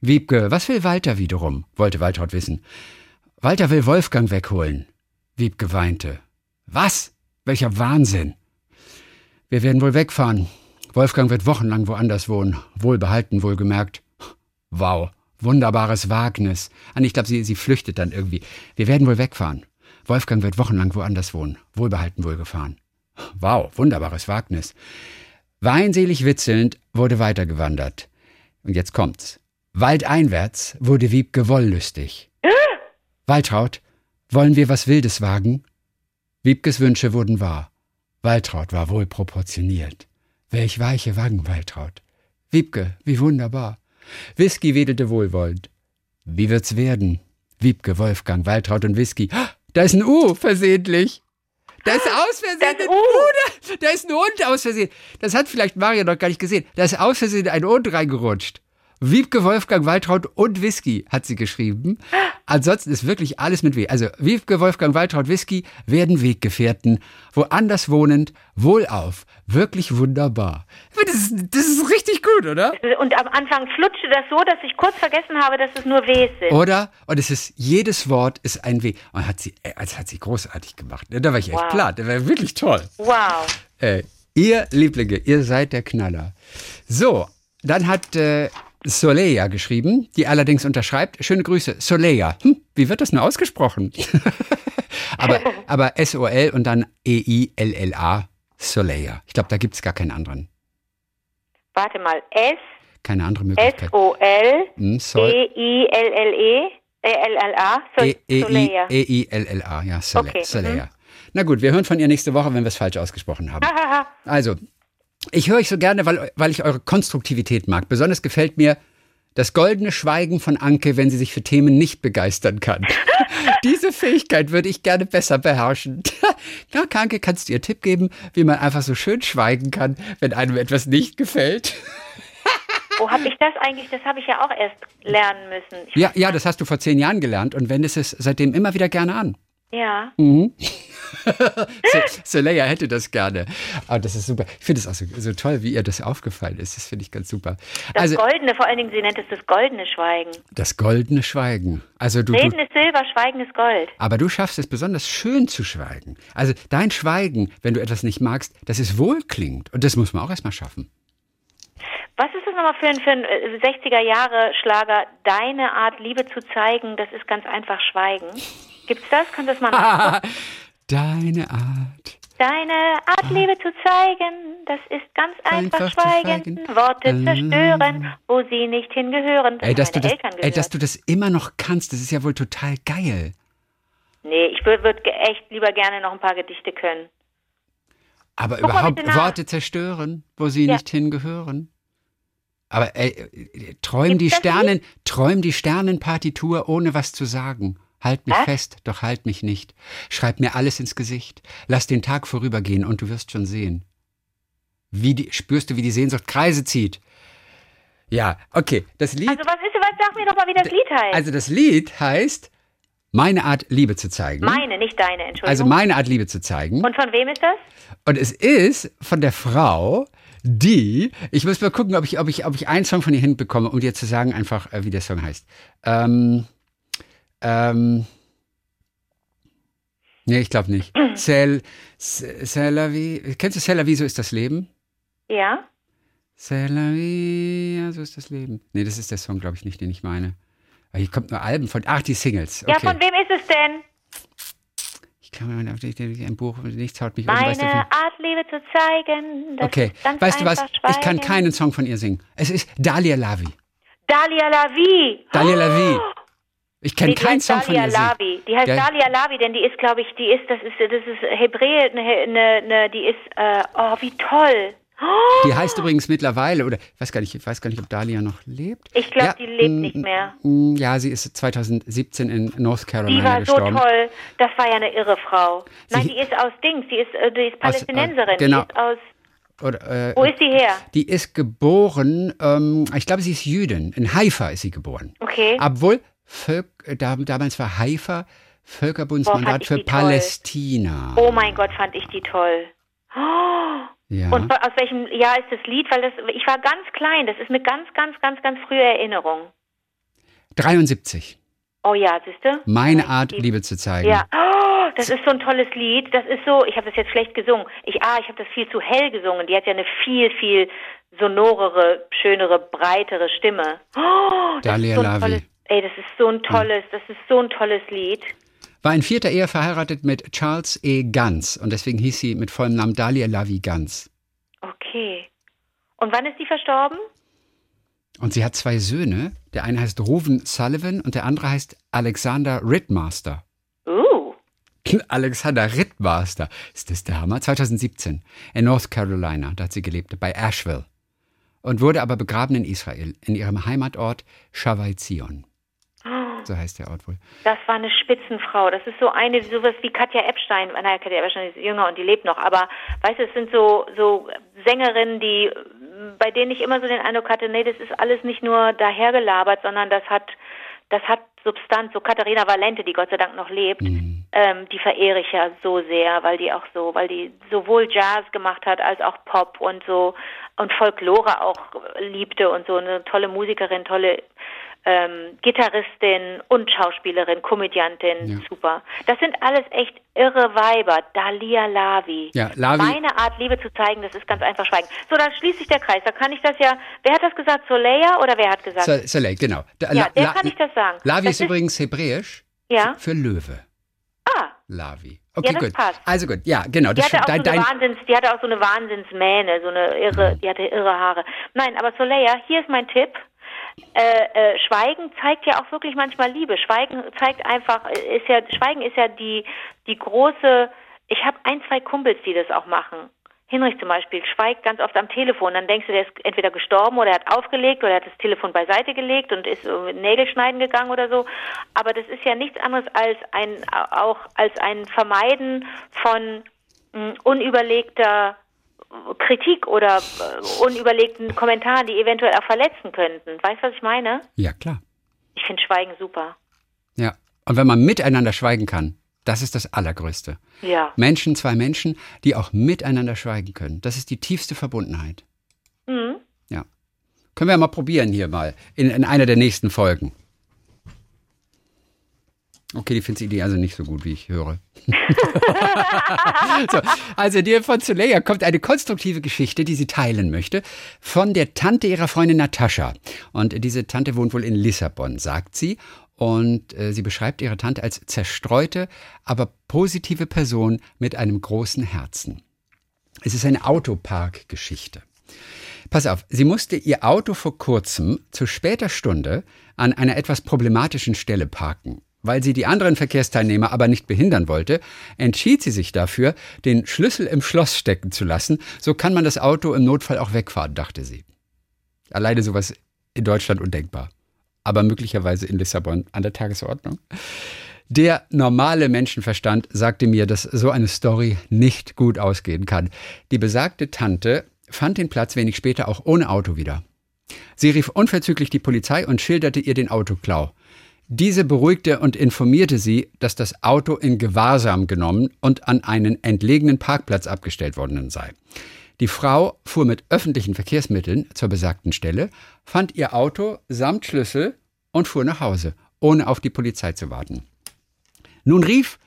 Wiebke, was will Walter wiederum? wollte Waltraud wissen. Walter will Wolfgang wegholen. Wiebke weinte. Was? Welcher Wahnsinn! Wir werden wohl wegfahren. Wolfgang wird wochenlang woanders wohnen. Wohlbehalten, wohlgemerkt. Wow, wunderbares Wagnis. Ah, ich glaube, sie, sie flüchtet dann irgendwie. Wir werden wohl wegfahren. Wolfgang wird wochenlang woanders wohnen. Wohlbehalten, wohlgefahren. Wow, wunderbares Wagnis. Weinselig witzelnd wurde weitergewandert. Und jetzt kommt's. Waldeinwärts wurde Wiebke wollüstig. Waltraud, wollen wir was Wildes wagen? Wiebkes Wünsche wurden wahr. Waltraud war wohl proportioniert. Welch weiche Wangen, Waltraud. Wiebke, wie wunderbar. Whisky wedelte wohlwollend. Wie wird's werden? Wiebke, Wolfgang, Waltraud und Whisky. Ah, Da ist ein U, versehentlich. Da ist aus Versehen ein U. U. Da, da ist ein Hund aus Versehen. Das hat vielleicht Mario noch gar nicht gesehen. Da ist aus Versehen ein Hund reingerutscht. Wiebke Wolfgang Waltraud und Whisky hat sie geschrieben. Ansonsten ist wirklich alles mit W. Also Wiebke Wolfgang Waltraud Whisky werden Weggefährten, woanders wohnend, wohlauf. Wirklich wunderbar. Das ist, das ist richtig gut, oder? Und am Anfang flutschte das so, dass ich kurz vergessen habe, dass es nur Ws sind. Oder? Und es ist, jedes Wort ist ein W. Und hat sie, äh, das hat sie großartig gemacht. Da war ich echt Wow. platt. Das war wirklich toll. Wow. Äh, ihr Lieblinge, ihr seid der Knaller. So, dann hat äh, Soleja geschrieben, die allerdings unterschreibt, schöne Grüße, Soleja. Hm, wie wird das nur ausgesprochen? aber, aber S-O-L und dann E-I-L-L-A, Soleja. Ich glaube, da gibt es gar keinen anderen. Warte mal. S, Keine andere Möglichkeit. S-O-L, Hm, Sol E-I-L-L-E, E-L-L-A, Sol- Soleja. E-I-L-L-A, ja, Sole Okay, Soleja. Na gut, wir hören von ihr nächste Woche, wenn wir es falsch ausgesprochen haben. Also, ich höre euch so gerne, weil, weil ich eure Konstruktivität mag. Besonders gefällt mir das goldene Schweigen von Anke, wenn sie sich für Themen nicht begeistern kann. Diese Fähigkeit würde ich gerne besser beherrschen. Ja, Anke, kannst du ihr Tipp geben, wie man einfach so schön schweigen kann, wenn einem etwas nicht gefällt? Wo habe ich das eigentlich? Das habe ich ja auch erst lernen müssen. Ich, Ja, ja, das hast du vor zehn Jahren gelernt und wendest es seitdem immer wieder gerne an. ja. So- Soleil hätte das gerne. Aber das ist super. Ich finde es auch so, so toll, wie ihr das aufgefallen ist. Das finde ich ganz super. Das Also, Goldene, vor allen Dingen, sie nennt es das goldene Schweigen. das goldene Schweigen. Also du, Reden du, ist Silber, Schweigen ist Gold. aber du schaffst es besonders schön zu schweigen. Also dein Schweigen, wenn du etwas nicht magst, dass es wohlklingt. Und das muss man auch erstmal schaffen. Was ist das nochmal für ein, für ein äh, 60er-Jahre-Schlager? Deine Art, Liebe zu zeigen, das ist ganz einfach Schweigen. Gibt's das? Kannst du das mal? Deine Art. Deine Art, Liebe zu zeigen, das ist ganz einfach, Einfach schweigen. Worte Ähm. zerstören, wo sie nicht hingehören. Das Ey, dass du, das, ey, dass du das immer noch kannst, das ist ja wohl total geil. nee, ich würde würd echt lieber gerne noch ein paar Gedichte können. Aber Guck überhaupt. Worte zerstören, wo sie Ja. nicht hingehören. Aber ey, äh, träum Gibt's die Sternen, träum die Sternenpartitur, ohne was zu sagen. Halt mich Was? fest, doch halt mich nicht. Schreib mir alles ins Gesicht. Lass den Tag vorübergehen und du wirst schon sehen. Wie die, spürst du, wie die Sehnsucht Kreise zieht? Ja, okay. Das Lied, Also was ist, was, sag mir doch mal, wie das Lied heißt. also das Lied heißt Meine Art Liebe zu zeigen. meine, nicht deine, Entschuldigung. also meine Art Liebe zu zeigen. Und von wem ist das? Und es ist von der Frau, die, ich muss mal gucken, ob ich, ob ich, ob ich einen Song von ihr hinbekomme, um dir zu sagen, einfach, äh, wie der Song heißt. Ähm, ähm, nee, ich glaube nicht. La vie. Kennst du C'est la vie, so ist das Leben? Ja? C'est la vie, ja, so ist das Leben. Nee, das ist der Song, glaube ich, nicht, den ich meine. Aber hier kommt nur Alben von, ach, die Singles. Okay. Ja, von wem ist es denn? ich kann mir ein Buch, nichts haut mich um. weißt du, wie- Meine Art, Liebe zu zeigen. Okay, weißt du was? einfach Ich kann schweigen. keinen Song von ihr singen. Es ist Dalia Lavi. Dalia Lavi. Dalia Lavi. Ich kenne die keinen Song von Dalia ihr. Lavi. Die heißt Ja. Dalia Lavi, denn die ist, glaube ich, die ist, das ist, das ist Hebräer, ne, ne, ne, die ist, äh, oh, wie toll. Die heißt übrigens mittlerweile, oder ich weiß gar nicht, ich weiß gar nicht, ob Dalia noch lebt. Ich glaube, Ja, die lebt mm, nicht mehr. mm, Ja, sie ist 2017 in North Die Carolina war so gestorben. toll. Das war ja eine irre Frau. Nein, Sie- die ist aus Dings. Die ist, äh, die ist Aus, äh, Palästinenserin. genau. Die ist aus. Oder, äh, Wo ist die her? Die ist geboren, ähm, ich glaube, sie ist Jüdin. In Haifa ist sie geboren. Okay. Obwohl, Völk, äh, da, damals war Haifa Völkerbundsmandat ich für die toll. Palästina. Oh mein Gott, fand ich die toll. Oh. Ja. Und aus welchem Jahr ist das Lied? Weil das, ich war ganz klein. Das ist eine ganz, ganz, ganz, ganz frühe Erinnerung. 73. Oh ja, siehst du? Meine Ja, Art, Liebe zu zeigen. Ja, oh, das ist so ein tolles Lied. Das ist so, ich habe das jetzt schlecht gesungen. Ich, ah, ich habe das viel zu hell gesungen. Die hat ja eine viel, viel sonorere, schönere, breitere Stimme. Oh, das Dalia ist so ein Lavi. tolles, ey, das ist so ein tolles, das ist so ein tolles Lied. War in vierter Ehe verheiratet mit Charles E. Ganz und deswegen hieß sie mit vollem Namen Dalia Lavi Ganz. Okay. Und wann ist die verstorben? Und sie hat zwei Söhne. Der eine heißt Ruven Sullivan und der andere heißt Alexander Rittmaster. Uh, Alexander Rittmaster. Ist das der Hammer? 2017 in North Carolina, da hat sie gelebt, bei Asheville. Und wurde aber begraben in Israel, in ihrem Heimatort Shavai Zion. So heißt der Ort wohl. das war eine Spitzenfrau. Das ist so eine, sowas wie Katja Epstein. Naja, Katja Epstein ist jünger und die lebt noch. Aber, weißt du, es sind so, so Sängerinnen, die bei denen ich immer so den Eindruck hatte, nee, das ist alles nicht nur dahergelabert, sondern das hat, das hat Substanz. So Katharina Valente, die Gott sei Dank noch lebt, mhm. ähm, die verehre ich ja so sehr, weil die auch so, weil die sowohl Jazz gemacht hat als auch Pop und so und Folklore auch liebte und so eine tolle Musikerin, tolle ähm, Gitarristin und Schauspielerin, Komödiantin, ja. super. Das sind alles echt irre Weiber. Dalia Lavi. Ja, Lavi. Meine Art, Liebe zu zeigen, das ist ganz einfach Schweigen. So, dann schließt sich der Kreis. Da kann ich das ja. Wer hat das gesagt? Soleil oder wer hat gesagt? So, Soleil, genau. Da, ja, der La, kann ich das sagen. Lavi das ist, ist übrigens hebräisch ja? für Löwe. Ah. Lavi. Okay, ja, gut. Passt. Also gut, ja, genau. Die hatte, auch dein, so die hatte auch so eine Wahnsinnsmähne, so eine irre, mhm. die hatte irre Haare. Nein, aber Soleil, hier ist mein Tipp äh, äh, Schweigen zeigt ja auch wirklich manchmal Liebe. Schweigen zeigt einfach, ist ja, Schweigen ist ja die, die große, ich habe ein, zwei Kumpels, die das auch machen. Hinrich zum Beispiel schweigt ganz oft am Telefon. Dann denkst du, der ist entweder gestorben oder er hat aufgelegt oder er hat das Telefon beiseite gelegt und ist Nägel schneiden gegangen oder so. Aber das ist ja nichts anderes als ein, auch als ein Vermeiden von mh, unüberlegter Kritik oder äh, unüberlegten Kommentaren, die eventuell auch verletzen könnten. Weißt du, was ich meine? Ja, klar. Ich finde Schweigen super. Ja. Und wenn man miteinander schweigen kann, das ist das Allergrößte. Ja. Menschen, zwei Menschen, die auch miteinander schweigen können. Das ist die tiefste Verbundenheit. Mhm. Ja. Können wir ja mal probieren hier mal in, in einer der nächsten Folgen. Okay, die findet die Idee also nicht so gut, wie ich höre. so, also dir von Zuleya kommt eine konstruktive Geschichte, die sie teilen möchte, von der Tante ihrer Freundin Natascha. Und diese Tante wohnt wohl in Lissabon, sagt sie. Und äh, sie beschreibt ihre Tante als zerstreute, aber positive Person mit einem großen Herzen. Es ist eine Autopark-Geschichte. Pass auf, sie musste ihr Auto vor kurzem zu später Stunde an einer etwas problematischen Stelle parken. Weil sie die anderen Verkehrsteilnehmer aber nicht behindern wollte, entschied sie sich dafür, den Schlüssel im Schloss stecken zu lassen. So kann man das Auto im Notfall auch wegfahren, dachte sie. Alleine sowas in Deutschland undenkbar. Aber möglicherweise in Lissabon an der Tagesordnung. Der normale Menschenverstand sagte mir, dass so eine Story nicht gut ausgehen kann. Die besagte Tante fand den Platz wenig später auch ohne Auto wieder. Sie rief unverzüglich die Polizei und schilderte ihr den Autoklau. Diese beruhigte und informierte sie, dass das Auto in Gewahrsam genommen und an einen entlegenen Parkplatz abgestellt worden sei. Die Frau fuhr mit öffentlichen Verkehrsmitteln zur besagten Stelle, fand ihr Auto samt Schlüssel und fuhr nach Hause, ohne auf die Polizei zu warten. Nun rief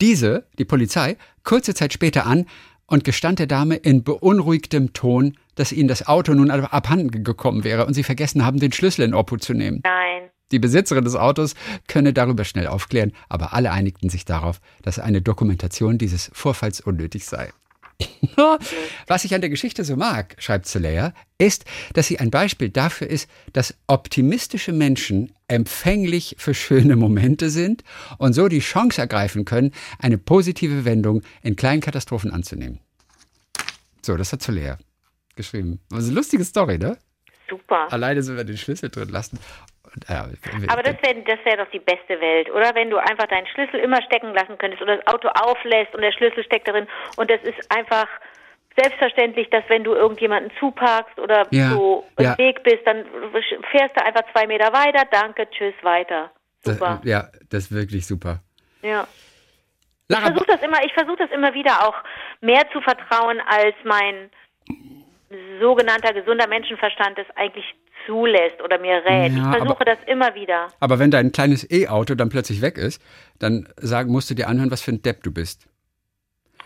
diese, die Polizei, kurze Zeit später an und gestand der Dame in beunruhigtem Ton, dass ihnen das Auto nun abhanden gekommen wäre und sie vergessen haben, den Schlüssel in Obhut zu nehmen. Nein. Die Besitzerin des Autos könne darüber schnell aufklären, aber alle einigten sich darauf, dass eine Dokumentation dieses Vorfalls unnötig sei. Was ich an der Geschichte so mag, schreibt Zelea, ist, dass sie ein Beispiel dafür ist, dass optimistische Menschen empfänglich für schöne Momente sind und so die Chance ergreifen können, eine positive Wendung in kleinen Katastrophen anzunehmen. So, das hat Zelea geschrieben. Das ist eine lustige Story, ne? Super. Alleine sind wir den Schlüssel drin lassen. Ja, Aber das wäre das wär doch die beste Welt, oder? Wenn du einfach deinen Schlüssel immer stecken lassen könntest oder das Auto auflässt und der Schlüssel steckt darin und das ist einfach selbstverständlich, dass wenn du irgendjemanden zuparkst oder ja, so ja. im Weg bist, dann fährst du einfach zwei Meter weiter, danke, tschüss, weiter. Super. Das, ja, das ist wirklich super. Ja. ich versuche das immer, ich versuche das immer wieder auch mehr zu vertrauen, als mein sogenannter gesunder Menschenverstand es eigentlich zulässt oder mir rät. Ja, ich versuche aber, das immer wieder. Aber wenn dein kleines E-Auto dann plötzlich weg ist, dann sagen, musst du dir anhören, was für ein Depp du bist.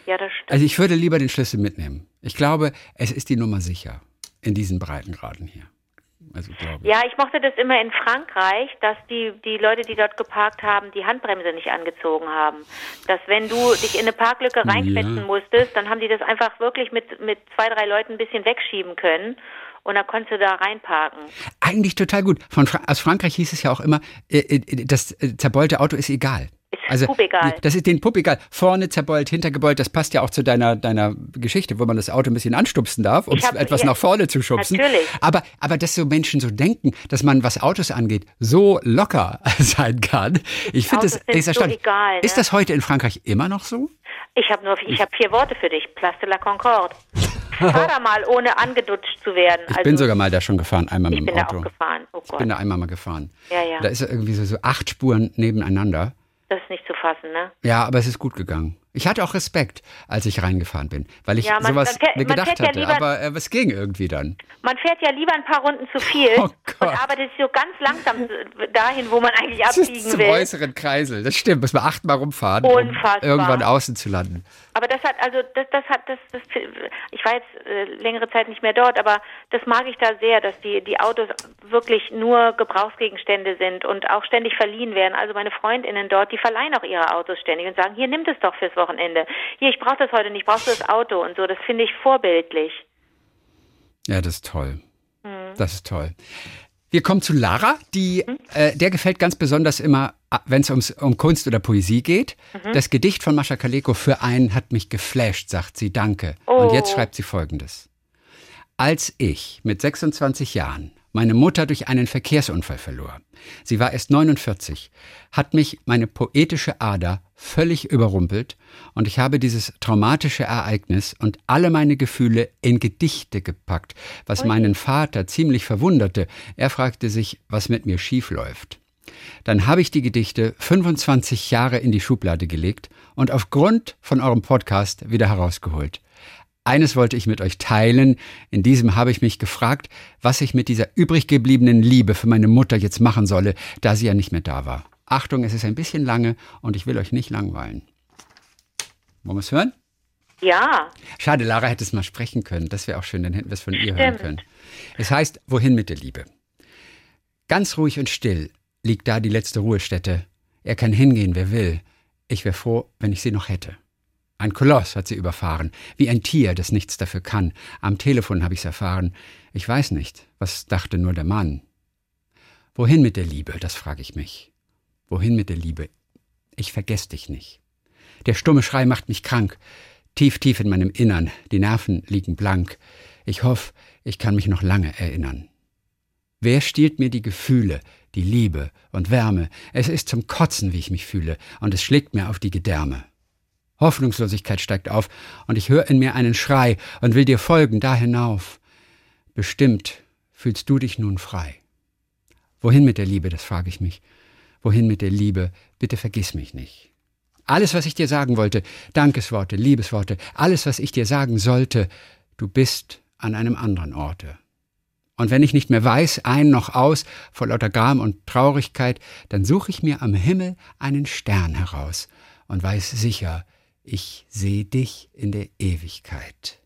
Ja, das stimmt. Also ich würde lieber den Schlüssel mitnehmen. Ich glaube, es ist die Nummer sicher in diesen Breitengraden hier. Also, ja, ich mochte das immer in Frankreich, dass die, die Leute, die dort geparkt haben, die Handbremse nicht angezogen haben. Dass wenn du dich in eine Parklücke reinquetschen ja. musstest, dann haben die das einfach wirklich mit, mit zwei, drei Leuten ein bisschen wegschieben können und dann konntest du da reinparken. Eigentlich total gut. Von Fra aus Frankreich hieß es ja auch immer, äh, äh das äh, zerbeulte Auto ist egal. Ist also, Pup egal. Das ist den Pup egal. Vorne zerbeult, hintergebeult, das passt ja auch zu deiner, deiner Geschichte, wo man das Auto ein bisschen anstupsen darf, um es etwas ja, nach vorne zu schubsen. Natürlich. Aber, aber dass so Menschen so denken, dass man, was Autos angeht, so locker sein kann. Ich finde das ist erstaunlich. So egal, ne? Ist das heute in Frankreich immer noch so? Ich habe nur, ich habe vier Worte für dich. Place de la Concorde. fahr da mal, ohne angedutscht zu werden. Ich bin sogar mal da schon gefahren, einmal ich mit dem bin Auto. da auch gefahren. Oh Ich Gott. bin da einmal mal gefahren. Ja, ja. Da ist irgendwie so, so acht Spuren nebeneinander. Das ist nicht zu fassen, ne? Ja, aber es ist gut gegangen. Ich hatte auch Respekt, als ich reingefahren bin, weil ich Ja, man- sowas man fährt- mir gedacht fährt ja hatte. lieber- aber äh, es ging irgendwie dann. Man fährt ja lieber ein paar Runden zu viel Oh und arbeitet so ganz langsam dahin, wo man eigentlich abbiegen Zum will. äußeren Kreisel. Das stimmt. Muss man achtmal rumfahren, um irgendwann außen zu landen. Aber das hat, also das, das hat, das, das, ich war jetzt äh, längere Zeit nicht mehr dort, aber das mag ich da sehr, dass die, die Autos wirklich nur Gebrauchsgegenstände sind und auch ständig verliehen werden. Also meine Freundinnen dort, die verleihen auch ihre Autos ständig und sagen, hier nimm das doch fürs Wochenende. Hier, ich brauche das heute nicht, brauchst du das Auto und so. Das finde ich vorbildlich. Ja, das ist toll. Hm. Das ist toll. Wir kommen zu Lara, die, Hm? äh, der gefällt ganz besonders immer, wenn es um Kunst oder Poesie geht. Mhm. Das Gedicht von Mascha Kaleko für einen hat mich geflasht, sagt sie, danke. Und Oh. jetzt schreibt sie folgendes. Als ich mit 26 Jahren meine Mutter durch einen Verkehrsunfall verlor, sie war erst 49, hat mich meine poetische Ader völlig überrumpelt und ich habe dieses traumatische Ereignis und alle meine Gefühle in Gedichte gepackt, was meinen Vater ziemlich verwunderte. Er fragte sich, was mit mir schief läuft. Dann habe ich die Gedichte 25 Jahre in die Schublade gelegt und aufgrund von eurem Podcast wieder herausgeholt. Eines wollte ich mit euch teilen. In diesem habe ich mich gefragt, was ich mit dieser übrig gebliebenen Liebe für meine Mutter jetzt machen solle, da sie ja nicht mehr da war. Achtung, es ist ein bisschen lange und ich will euch nicht langweilen. Wollen wir es hören? Ja, Schade, Lara hätte es mal sprechen können. Das wäre auch schön, dann hätten wir es von ihr hören Stimmt. können. Es heißt, wohin mit der Liebe? Ganz ruhig und still liegt da die letzte Ruhestätte. Er kann hingehen, wer will. Ich wäre froh, wenn ich sie noch hätte. Ein Koloss hat sie überfahren, wie ein Tier, das nichts dafür kann. Am Telefon habe ich's erfahren. Ich weiß nicht, was dachte nur der Mann. Wohin mit der Liebe, das frage ich mich. Wohin mit der Liebe? Ich vergess dich nicht. Der stumme Schrei macht mich krank. Tief, tief in meinem Innern, die Nerven liegen blank. Ich hoffe, ich kann mich noch lange erinnern. Wer stiehlt mir die Gefühle, die Liebe und Wärme? Es ist zum Kotzen, wie ich mich fühle, und es schlägt mir auf die Gedärme. Hoffnungslosigkeit steigt auf, und ich höre in mir einen Schrei und will dir folgen da hinauf. Bestimmt fühlst du dich nun frei. Wohin mit der Liebe, das frage ich mich. Wohin mit der Liebe? Bitte vergiss mich nicht. Alles, was ich dir sagen wollte, Dankesworte, Liebesworte, alles, was ich dir sagen sollte, du bist an einem anderen Orte. Und wenn ich nicht mehr weiß, ein noch aus, vor lauter Gram und Traurigkeit, dann suche ich mir am Himmel einen Stern heraus und weiß sicher, ich sehe dich in der Ewigkeit.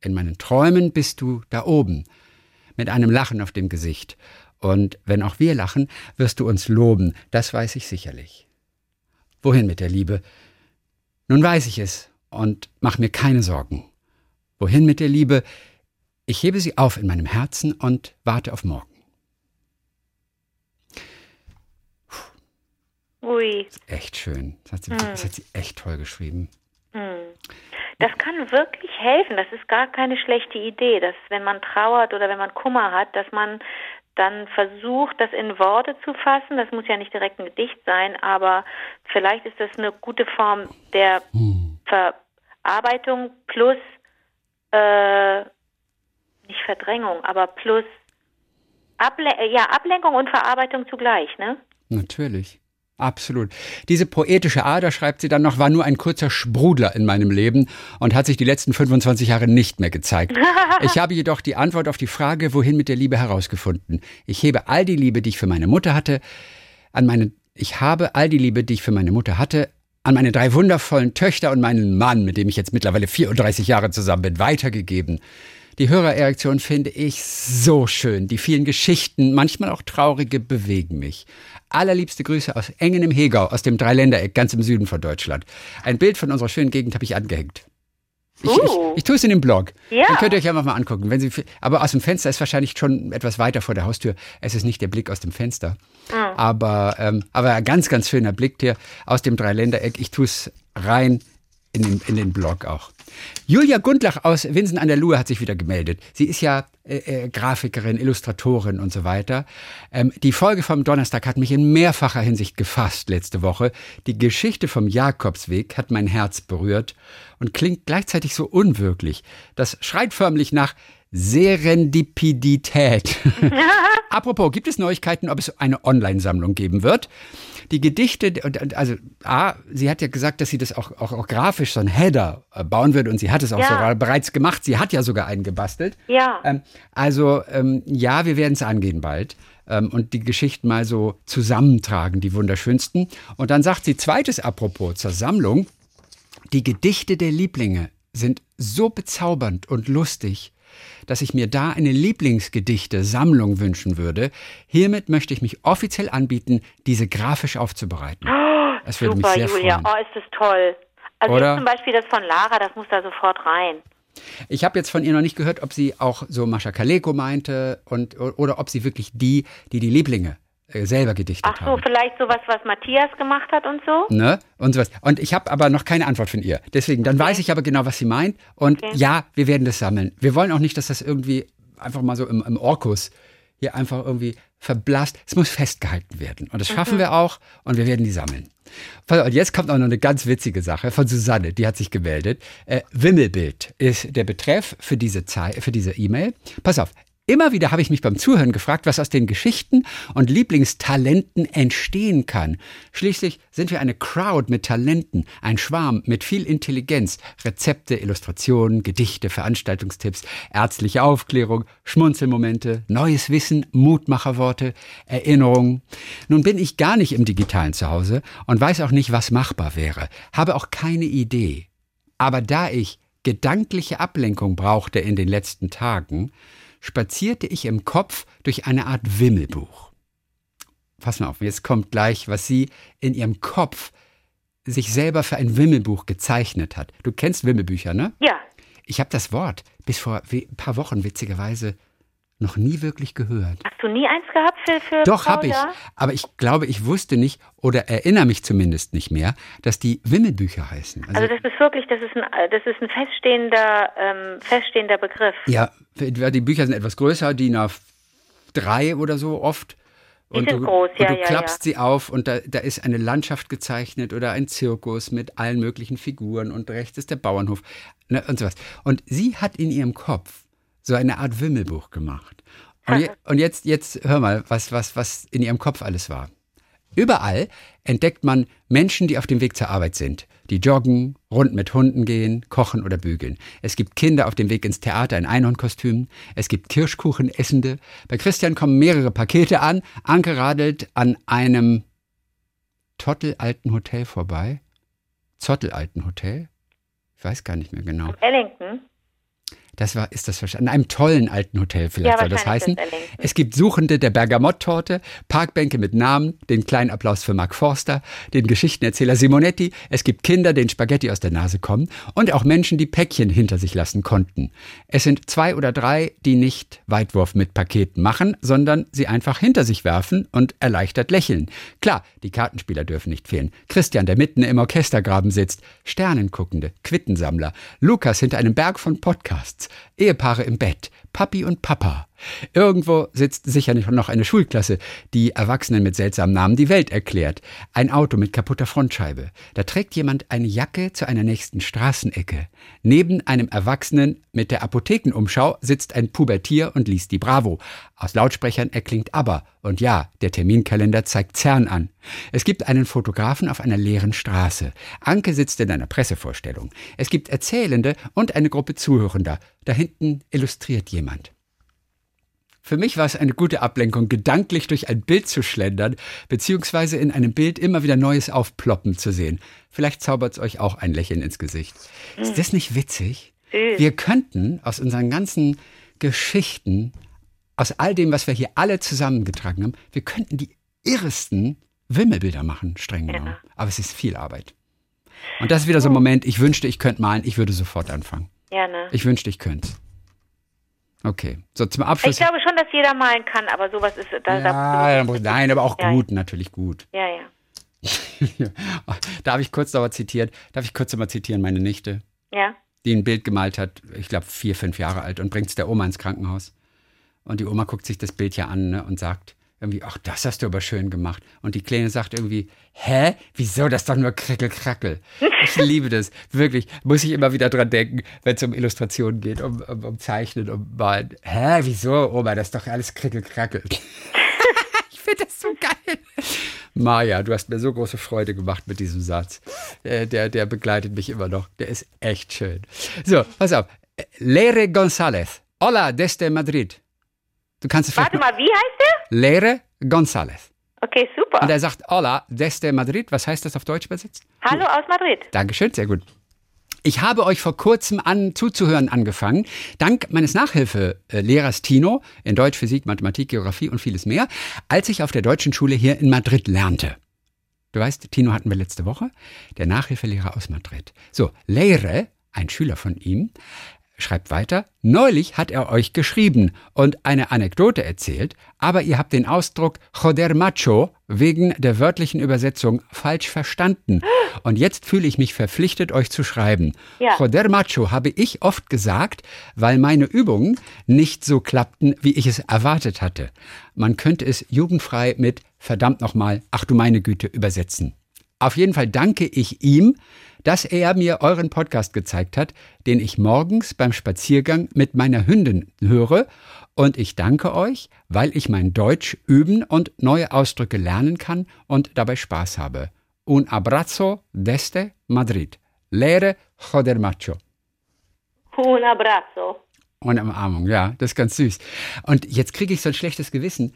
In meinen Träumen bist du da oben, mit einem Lachen auf dem Gesicht. Und wenn auch wir lachen, wirst du uns loben, das weiß ich sicherlich. Wohin mit der Liebe? Nun weiß ich es und mach mir keine Sorgen. Wohin mit der Liebe? Ich hebe sie auf in meinem Herzen und warte auf morgen. ui. Echt schön. Das hat sie, das hat sie echt toll geschrieben. Das kann wirklich helfen. Das ist gar keine schlechte Idee, dass wenn man trauert oder wenn man Kummer hat, dass man dann versucht, das in Worte zu fassen. Das muss ja nicht direkt ein Gedicht sein, aber vielleicht ist das eine gute Form der Verarbeitung plus äh, nicht Verdrängung, aber plus Able ja, Ablenkung und Verarbeitung zugleich, ne? Natürlich. Absolut. Diese poetische Ader, schreibt sie dann noch, war nur ein kurzer Sprudler in meinem Leben und hat sich die letzten 25 Jahre nicht mehr gezeigt. Ich habe jedoch die Antwort auf die Frage, wohin mit der Liebe herausgefunden. Ich hebe all die Liebe, die ich für meine Mutter hatte, an meine, ich habe all die Liebe, die ich für meine Mutter hatte, an meine drei wundervollen Töchter und meinen Mann, mit dem ich jetzt mittlerweile 34 Jahre zusammen bin, weitergegeben. Die Hörererektion finde ich so schön. Die vielen Geschichten, manchmal auch traurige, bewegen mich. Allerliebste Grüße aus Engen im Hegau, aus dem Dreiländereck, ganz im Süden von Deutschland. Ein Bild von unserer schönen Gegend habe ich angehängt. Ich, Uh. ich, ich tue es in den Blog. Ja. Den könnt ihr euch einfach mal angucken. Wenn Sie, aber aus dem Fenster ist wahrscheinlich schon etwas weiter vor der Haustür. Es ist nicht der Blick aus dem Fenster. Aber, ähm, aber ein ganz, ganz schöner Blick hier aus dem Dreiländereck. Ich tue es rein in den, in den Blog auch. Julia Gundlach aus Winsen an der Luhe hat sich wieder gemeldet. Sie ist ja äh, äh, Grafikerin, Illustratorin und so weiter. Ähm, die Folge vom Donnerstag hat mich in mehrfacher Hinsicht gefasst letzte Woche. Die Geschichte vom Jakobsweg hat mein Herz berührt und klingt gleichzeitig so unwirklich. Das schreit förmlich nach Serendipidität. Apropos, gibt es Neuigkeiten, ob es eine Online-Sammlung geben wird? Die Gedichte, also A, sie hat ja gesagt, dass sie das auch, auch, auch grafisch so ein Header äh, bauen würde und sie hat es auch Ja. sogar bereits gemacht. Sie hat ja sogar einen gebastelt. Ja. Ähm, also ähm, ja, wir werden es angehen bald ähm, und die Geschichten mal so zusammentragen, die wunderschönsten. Und dann sagt sie zweites Apropos zur Sammlung, die Gedichte der Lieblinge sind so bezaubernd und lustig, dass ich mir da eine Lieblingsgedichte-Sammlung wünschen würde. Hiermit möchte ich mich offiziell anbieten, diese grafisch aufzubereiten. Das würde mich Super, sehr Julia. freuen. Oh, ist das toll. Also Oder? zum Beispiel das von Lara, das muss da sofort rein. Ich habe jetzt von ihr noch nicht gehört, ob sie auch so Mascha Kaleko meinte und, oder ob sie wirklich die, die die Lieblinge selber gedichtet Ach so, haben. vielleicht sowas, was Matthias gemacht hat und so? Ne? Und sowas. Und ich habe aber noch keine Antwort von ihr. Deswegen, dann weiß ich aber genau, was sie meint. Und Okay. ja, wir werden das sammeln. Wir wollen auch nicht, dass das irgendwie einfach mal so im, im Orkus hier einfach irgendwie verblasst. Es muss festgehalten werden. Und das schaffen wir auch. Und wir werden die sammeln. Und jetzt kommt auch noch eine ganz witzige Sache von Susanne, die hat sich gemeldet. Äh, Wimmelbild ist der Betreff für diese Zei- für diese E-Mail. Pass auf. Immer wieder habe ich mich beim Zuhören gefragt, was aus den Geschichten und Lieblingstalenten entstehen kann. Schließlich sind wir eine Crowd mit Talenten, ein Schwarm mit viel Intelligenz, Rezepte, Illustrationen, Gedichte, Veranstaltungstipps, ärztliche Aufklärung, Schmunzelmomente, neues Wissen, Mutmacherworte, Erinnerungen. Nun bin ich gar nicht im digitalen Zuhause und weiß auch nicht, was machbar wäre, habe auch keine Idee. Aber da ich gedankliche Ablenkung brauchte in den letzten Tagen, spazierte ich im Kopf durch eine Art Wimmelbuch. Pass mal auf, jetzt kommt gleich, was sie in ihrem Kopf sich selber für ein Wimmelbuch gezeichnet hat. Du kennst Wimmelbücher, ne? Ja. Ich habe das Wort bis vor ein paar Wochen witzigerweise noch nie wirklich gehört. Hast du nie eins gehabt für, für Doch, habe ich. Aber ich glaube, ich wusste nicht oder erinnere mich zumindest nicht mehr, dass die Wimmelbücher heißen. Also das ist wirklich, das ist ein, das ist ein feststehender, ähm, feststehender Begriff. Ja, die Bücher sind etwas größer, DIN A3 oder so oft. Und du, groß, ja, und du ja, klappst sie auf und da, da ist eine Landschaft gezeichnet oder ein Zirkus mit allen möglichen Figuren und rechts ist der Bauernhof ne, und sowas. Und sie hat in ihrem Kopf so eine Art Wimmelbuch gemacht. Und, je, und jetzt, jetzt hör mal, was, was, was in ihrem Kopf alles war. Überall entdeckt man Menschen, die auf dem Weg zur Arbeit sind, die joggen, rund mit Hunden gehen, kochen oder bügeln. Es gibt Kinder auf dem Weg ins Theater in Einhornkostümen. Es gibt Kirschkuchenessende. Bei Christian kommen mehrere Pakete an. Anke radelt an einem tottelalten Hotel vorbei. Zottelalten Hotel? Ich weiß gar nicht mehr genau. Ellington? Das war, ist das wahrscheinlich, an einem tollen alten Hotel vielleicht Ja, soll das heißen. Es gibt Suchende der Bergamott-Torte, Parkbänke mit Namen, den kleinen Applaus für Mark Forster, den Geschichtenerzähler Simonetti. Es gibt Kinder, denen Spaghetti aus der Nase kommen und auch Menschen, die Päckchen hinter sich lassen konnten. Es sind zwei oder drei, die nicht Weitwurf mit Paketen machen, sondern sie einfach hinter sich werfen und erleichtert lächeln. Klar, die Kartenspieler dürfen nicht fehlen. Christian, der mitten im Orchestergraben sitzt, Sternenguckende, Quittensammler, Lukas hinter einem Berg von Podcasts, Ehepaare im Bett, Papi und Papa. Irgendwo sitzt sicher noch eine Schulklasse, die Erwachsenen mit seltsamen Namen die Welt erklärt. Ein Auto mit kaputter Frontscheibe. Da trägt jemand eine Jacke zu einer nächsten Straßenecke. Neben einem Erwachsenen mit der Apothekenumschau sitzt ein Pubertier und liest die Bravo. Aus Lautsprechern erklingt aber. Und ja, der Terminkalender zeigt CERN an. Es gibt einen Fotografen auf einer leeren Straße. Anke sitzt in einer Pressevorstellung. Es gibt Erzählende und eine Gruppe Zuhörender. Da hinten illustriert jemand. Für mich war es eine gute Ablenkung, gedanklich durch ein Bild zu schlendern, beziehungsweise in einem Bild immer wieder Neues aufploppen zu sehen. Vielleicht zaubert es euch auch ein Lächeln ins Gesicht. Ist das nicht witzig? Süß. Wir könnten aus unseren ganzen Geschichten, aus all dem, was wir hier alle zusammengetragen haben, wir könnten die irresten Wimmelbilder machen, streng genommen. Aber es ist viel Arbeit. Und das ist wieder so ein Moment, ich wünschte, ich könnte malen, ich würde sofort anfangen. Ja, ne? Ich wünschte, ich könnte Okay, so zum Ich Abschluss. glaube schon, dass jeder malen kann, aber sowas ist da, ja, da nein, aber auch Ja, gut, natürlich gut. ja, ja. Darf ich kurz nochmal zitieren? Darf ich kurz nochmal zitieren, meine Nichte, Ja. die ein Bild gemalt hat, ich glaube vier, fünf Jahre alt und bringt es der Oma ins Krankenhaus. Und die Oma guckt sich das Bild ja an ne, und sagt irgendwie, ach, das hast du aber schön gemacht. Und die Kleine sagt irgendwie, hä? Wieso? Das doch nur Krickel-Krackel. Ich liebe das. Wirklich, muss ich immer wieder dran denken, wenn es um Illustrationen geht, um, um, um Zeichnen, um Malen. Hä? Wieso? Oma, das ist doch alles Krickel-Krackel. ich finde das so geil. Maja, du hast mir so große Freude gemacht mit diesem Satz. Äh, der, der begleitet mich immer noch. Der ist echt schön. So, pass auf. Leire González. Hola, desde Madrid. Du kannst es Warte mal, wie heißt der? Leire González. Okay, super. Und er sagt Hola, desde Madrid. Was heißt das auf Deutsch übersetzt? Hallo aus Madrid. Dankeschön, sehr gut. Ich habe euch vor kurzem an zuzuhören angefangen, dank meines Nachhilfelehrers Tino in Deutsch, Physik, Mathematik, Geografie und vieles mehr, als ich auf der deutschen Schule hier in Madrid lernte. Du weißt, Tino hatten wir letzte Woche, der Nachhilfelehrer aus Madrid. So, Leire, ein Schüler von ihm, schreibt weiter, neulich hat er euch geschrieben und eine Anekdote erzählt, aber ihr habt den Ausdruck Joder Macho wegen der wörtlichen Übersetzung falsch verstanden. Und jetzt fühle ich mich verpflichtet, euch zu schreiben. Ja. Joder Macho habe ich oft gesagt, weil meine Übungen nicht so klappten, wie ich es erwartet hatte. Man könnte es jugendfrei mit verdammt nochmal, ach du meine Güte übersetzen. Auf jeden Fall danke ich ihm, dass er mir euren Podcast gezeigt hat, den ich morgens beim Spaziergang mit meiner Hündin höre. Und ich danke euch, weil ich mein Deutsch üben und neue Ausdrücke lernen kann und dabei Spaß habe. Un abrazo desde Madrid. Lehre joder macho. Un abrazo. Und Umarmung, ja, das ist ganz süß. Und jetzt kriege ich so ein schlechtes Gewissen,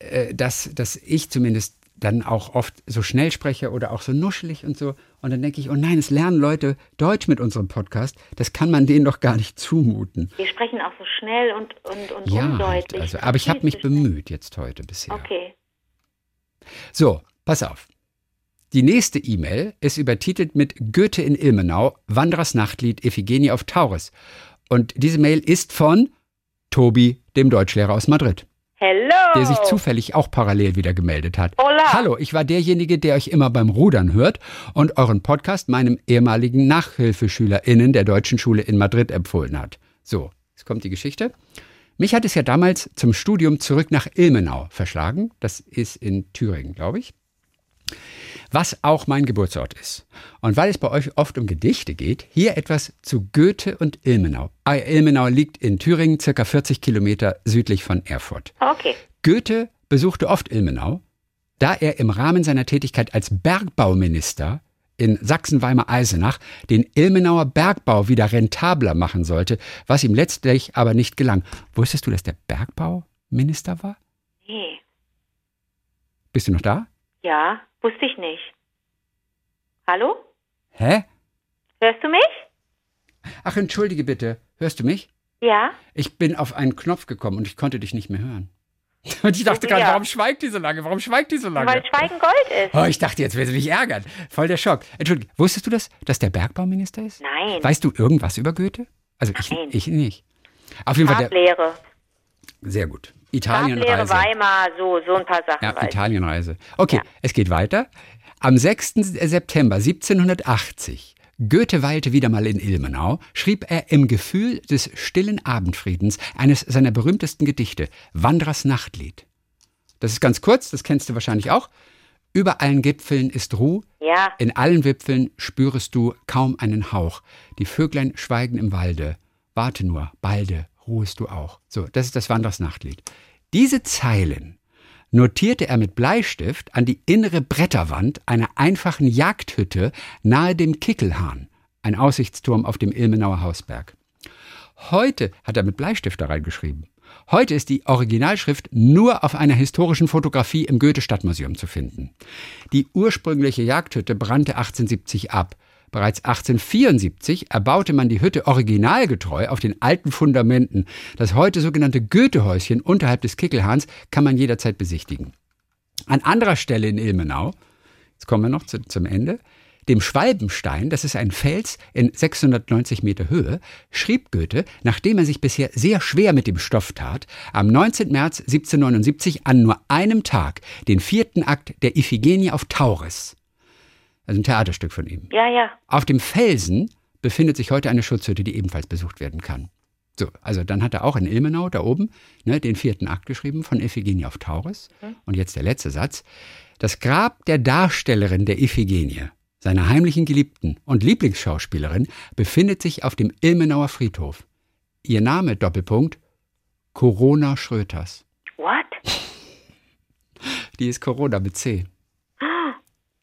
äh, dass, dass ich zumindest dann auch oft so schnell spreche oder auch so nuschelig und so. Und dann denke ich, oh nein, es lernen Leute Deutsch mit unserem Podcast. Das kann man denen doch gar nicht zumuten. Wir sprechen auch so schnell und, und, und Ja, undeutlich. also, aber ich habe mich schnell. bemüht jetzt heute bisher. Okay. So, pass auf. Die nächste E-Mail ist übertitelt mit Goethe in Ilmenau, Wanderers Nachtlied Iphigenie auf Taurus. Und diese Mail ist von Tobi, dem Deutschlehrer aus Madrid. Der sich zufällig auch parallel wieder gemeldet hat. Hola. Hallo, ich war derjenige, der euch immer beim Rudern hört und euren Podcast meinem ehemaligen NachhilfeschülerInnen der deutschen Schule in Madrid empfohlen hat. So, jetzt kommt die Geschichte. Mich hat es ja damals zum Studium zurück nach Ilmenau verschlagen. Das ist in Thüringen, glaube ich. Was auch mein Geburtsort ist. Und weil es bei euch oft um Gedichte geht, hier etwas zu Goethe und Ilmenau. Ah, Ilmenau liegt in Thüringen, circa 40 Kilometer südlich von Erfurt. Okay. Goethe besuchte oft Ilmenau, da er im Rahmen seiner Tätigkeit als Bergbauminister in Sachsen-Weimar-Eisenach den Ilmenauer Bergbau wieder rentabler machen sollte, was ihm letztlich aber nicht gelang. Wusstest du, dass der Bergbauminister war? Nee. Bist du noch da? Ja, wusste ich nicht. Hallo? Hä? Hörst du mich? Ach, entschuldige bitte. Hörst du mich? Ja. Ich bin auf einen Knopf gekommen und ich konnte dich nicht mehr hören. Und ich dachte gerade, Ja. warum schweigt die so lange? Warum schweigt die so lange? Weil Schweigen Gold ist. Oh, ich dachte, jetzt will sie mich ärgern. Voll der Schock. Entschuldige, wusstest du das, dass der Bergbauminister ist? Nein. Weißt du irgendwas über Goethe? Also ich, Nein. ich nicht. Auf jeden Fall der, sehr gut. Italienreise. Weimar, so, so ein paar Sachen. Ja, ich. Italienreise. Okay, Ja. es geht weiter. Am 6. September 1780, Goethe weilte wieder mal in Ilmenau, schrieb er im Gefühl des stillen Abendfriedens eines seiner berühmtesten Gedichte, Wanderers Nachtlied. Das ist ganz kurz, das kennst du wahrscheinlich auch. Über allen Gipfeln ist Ruh, Ja. in allen Wipfeln spürest du kaum einen Hauch. Die Vöglein schweigen im Walde. Warte nur, balde ruhest du auch. So, das ist das Wanderers Nachtlied. Diese Zeilen notierte er mit Bleistift an die innere Bretterwand einer einfachen Jagdhütte nahe dem Kickelhahn, ein Aussichtsturm auf dem Ilmenauer Hausberg. Heute hat er mit Bleistift da reingeschrieben. Heute ist die Originalschrift nur auf einer historischen Fotografie im Goethe-Stadtmuseum zu finden. Die ursprüngliche Jagdhütte brannte 1870 ab. Bereits 1874 erbaute man die Hütte originalgetreu auf den alten Fundamenten. Das heute sogenannte Goethehäuschen unterhalb des Kickelhahns kann man jederzeit besichtigen. An anderer Stelle in Ilmenau, jetzt kommen wir noch zu, zum Ende, dem Schwalbenstein, das ist ein Fels in 690 Meter Höhe, schrieb Goethe, nachdem er sich bisher sehr schwer mit dem Stoff tat, am 19. März 1779 an nur einem Tag den vierten Akt der Iphigenie auf Tauris. Also ein Theaterstück von ihm. Ja, ja. Auf dem Felsen befindet sich heute eine Schutzhütte, die ebenfalls besucht werden kann. So, also dann hat er auch in Ilmenau da oben ne, den vierten Akt geschrieben von Iphigenie auf Tauris. Und jetzt der letzte Satz. Das Grab der Darstellerin der Iphigenie, seiner heimlichen Geliebten und Lieblingsschauspielerin, befindet sich auf dem Ilmenauer Friedhof. Ihr Name, Doppelpunkt, Corona Schröters. What? Die ist Corona mit C.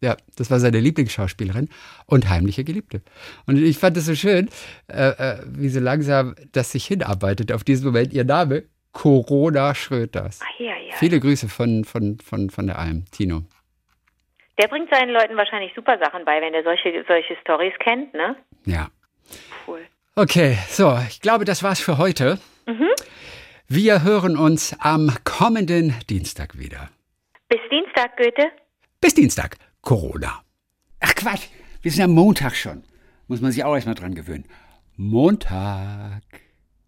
Ja, das war seine Lieblingsschauspielerin und heimliche Geliebte. Und ich fand es so schön, äh, äh, wie so langsam das sich hinarbeitet auf diesen Moment. Ihr Name, Corona Schröters. Ah, ja, ja. Viele Grüße von, von, von, von der Alm, Tino. Der bringt seinen Leuten wahrscheinlich super Sachen bei, wenn er solche, solche Stories kennt, ne? Ja. Cool. Okay, so, ich glaube, das war's für heute. Wir hören uns am kommenden Dienstag wieder. Bis Dienstag, Goethe. Bis Dienstag, Corona. Ach Quatsch, wir sind am Montag schon. Muss man sich auch erstmal dran gewöhnen. Montag.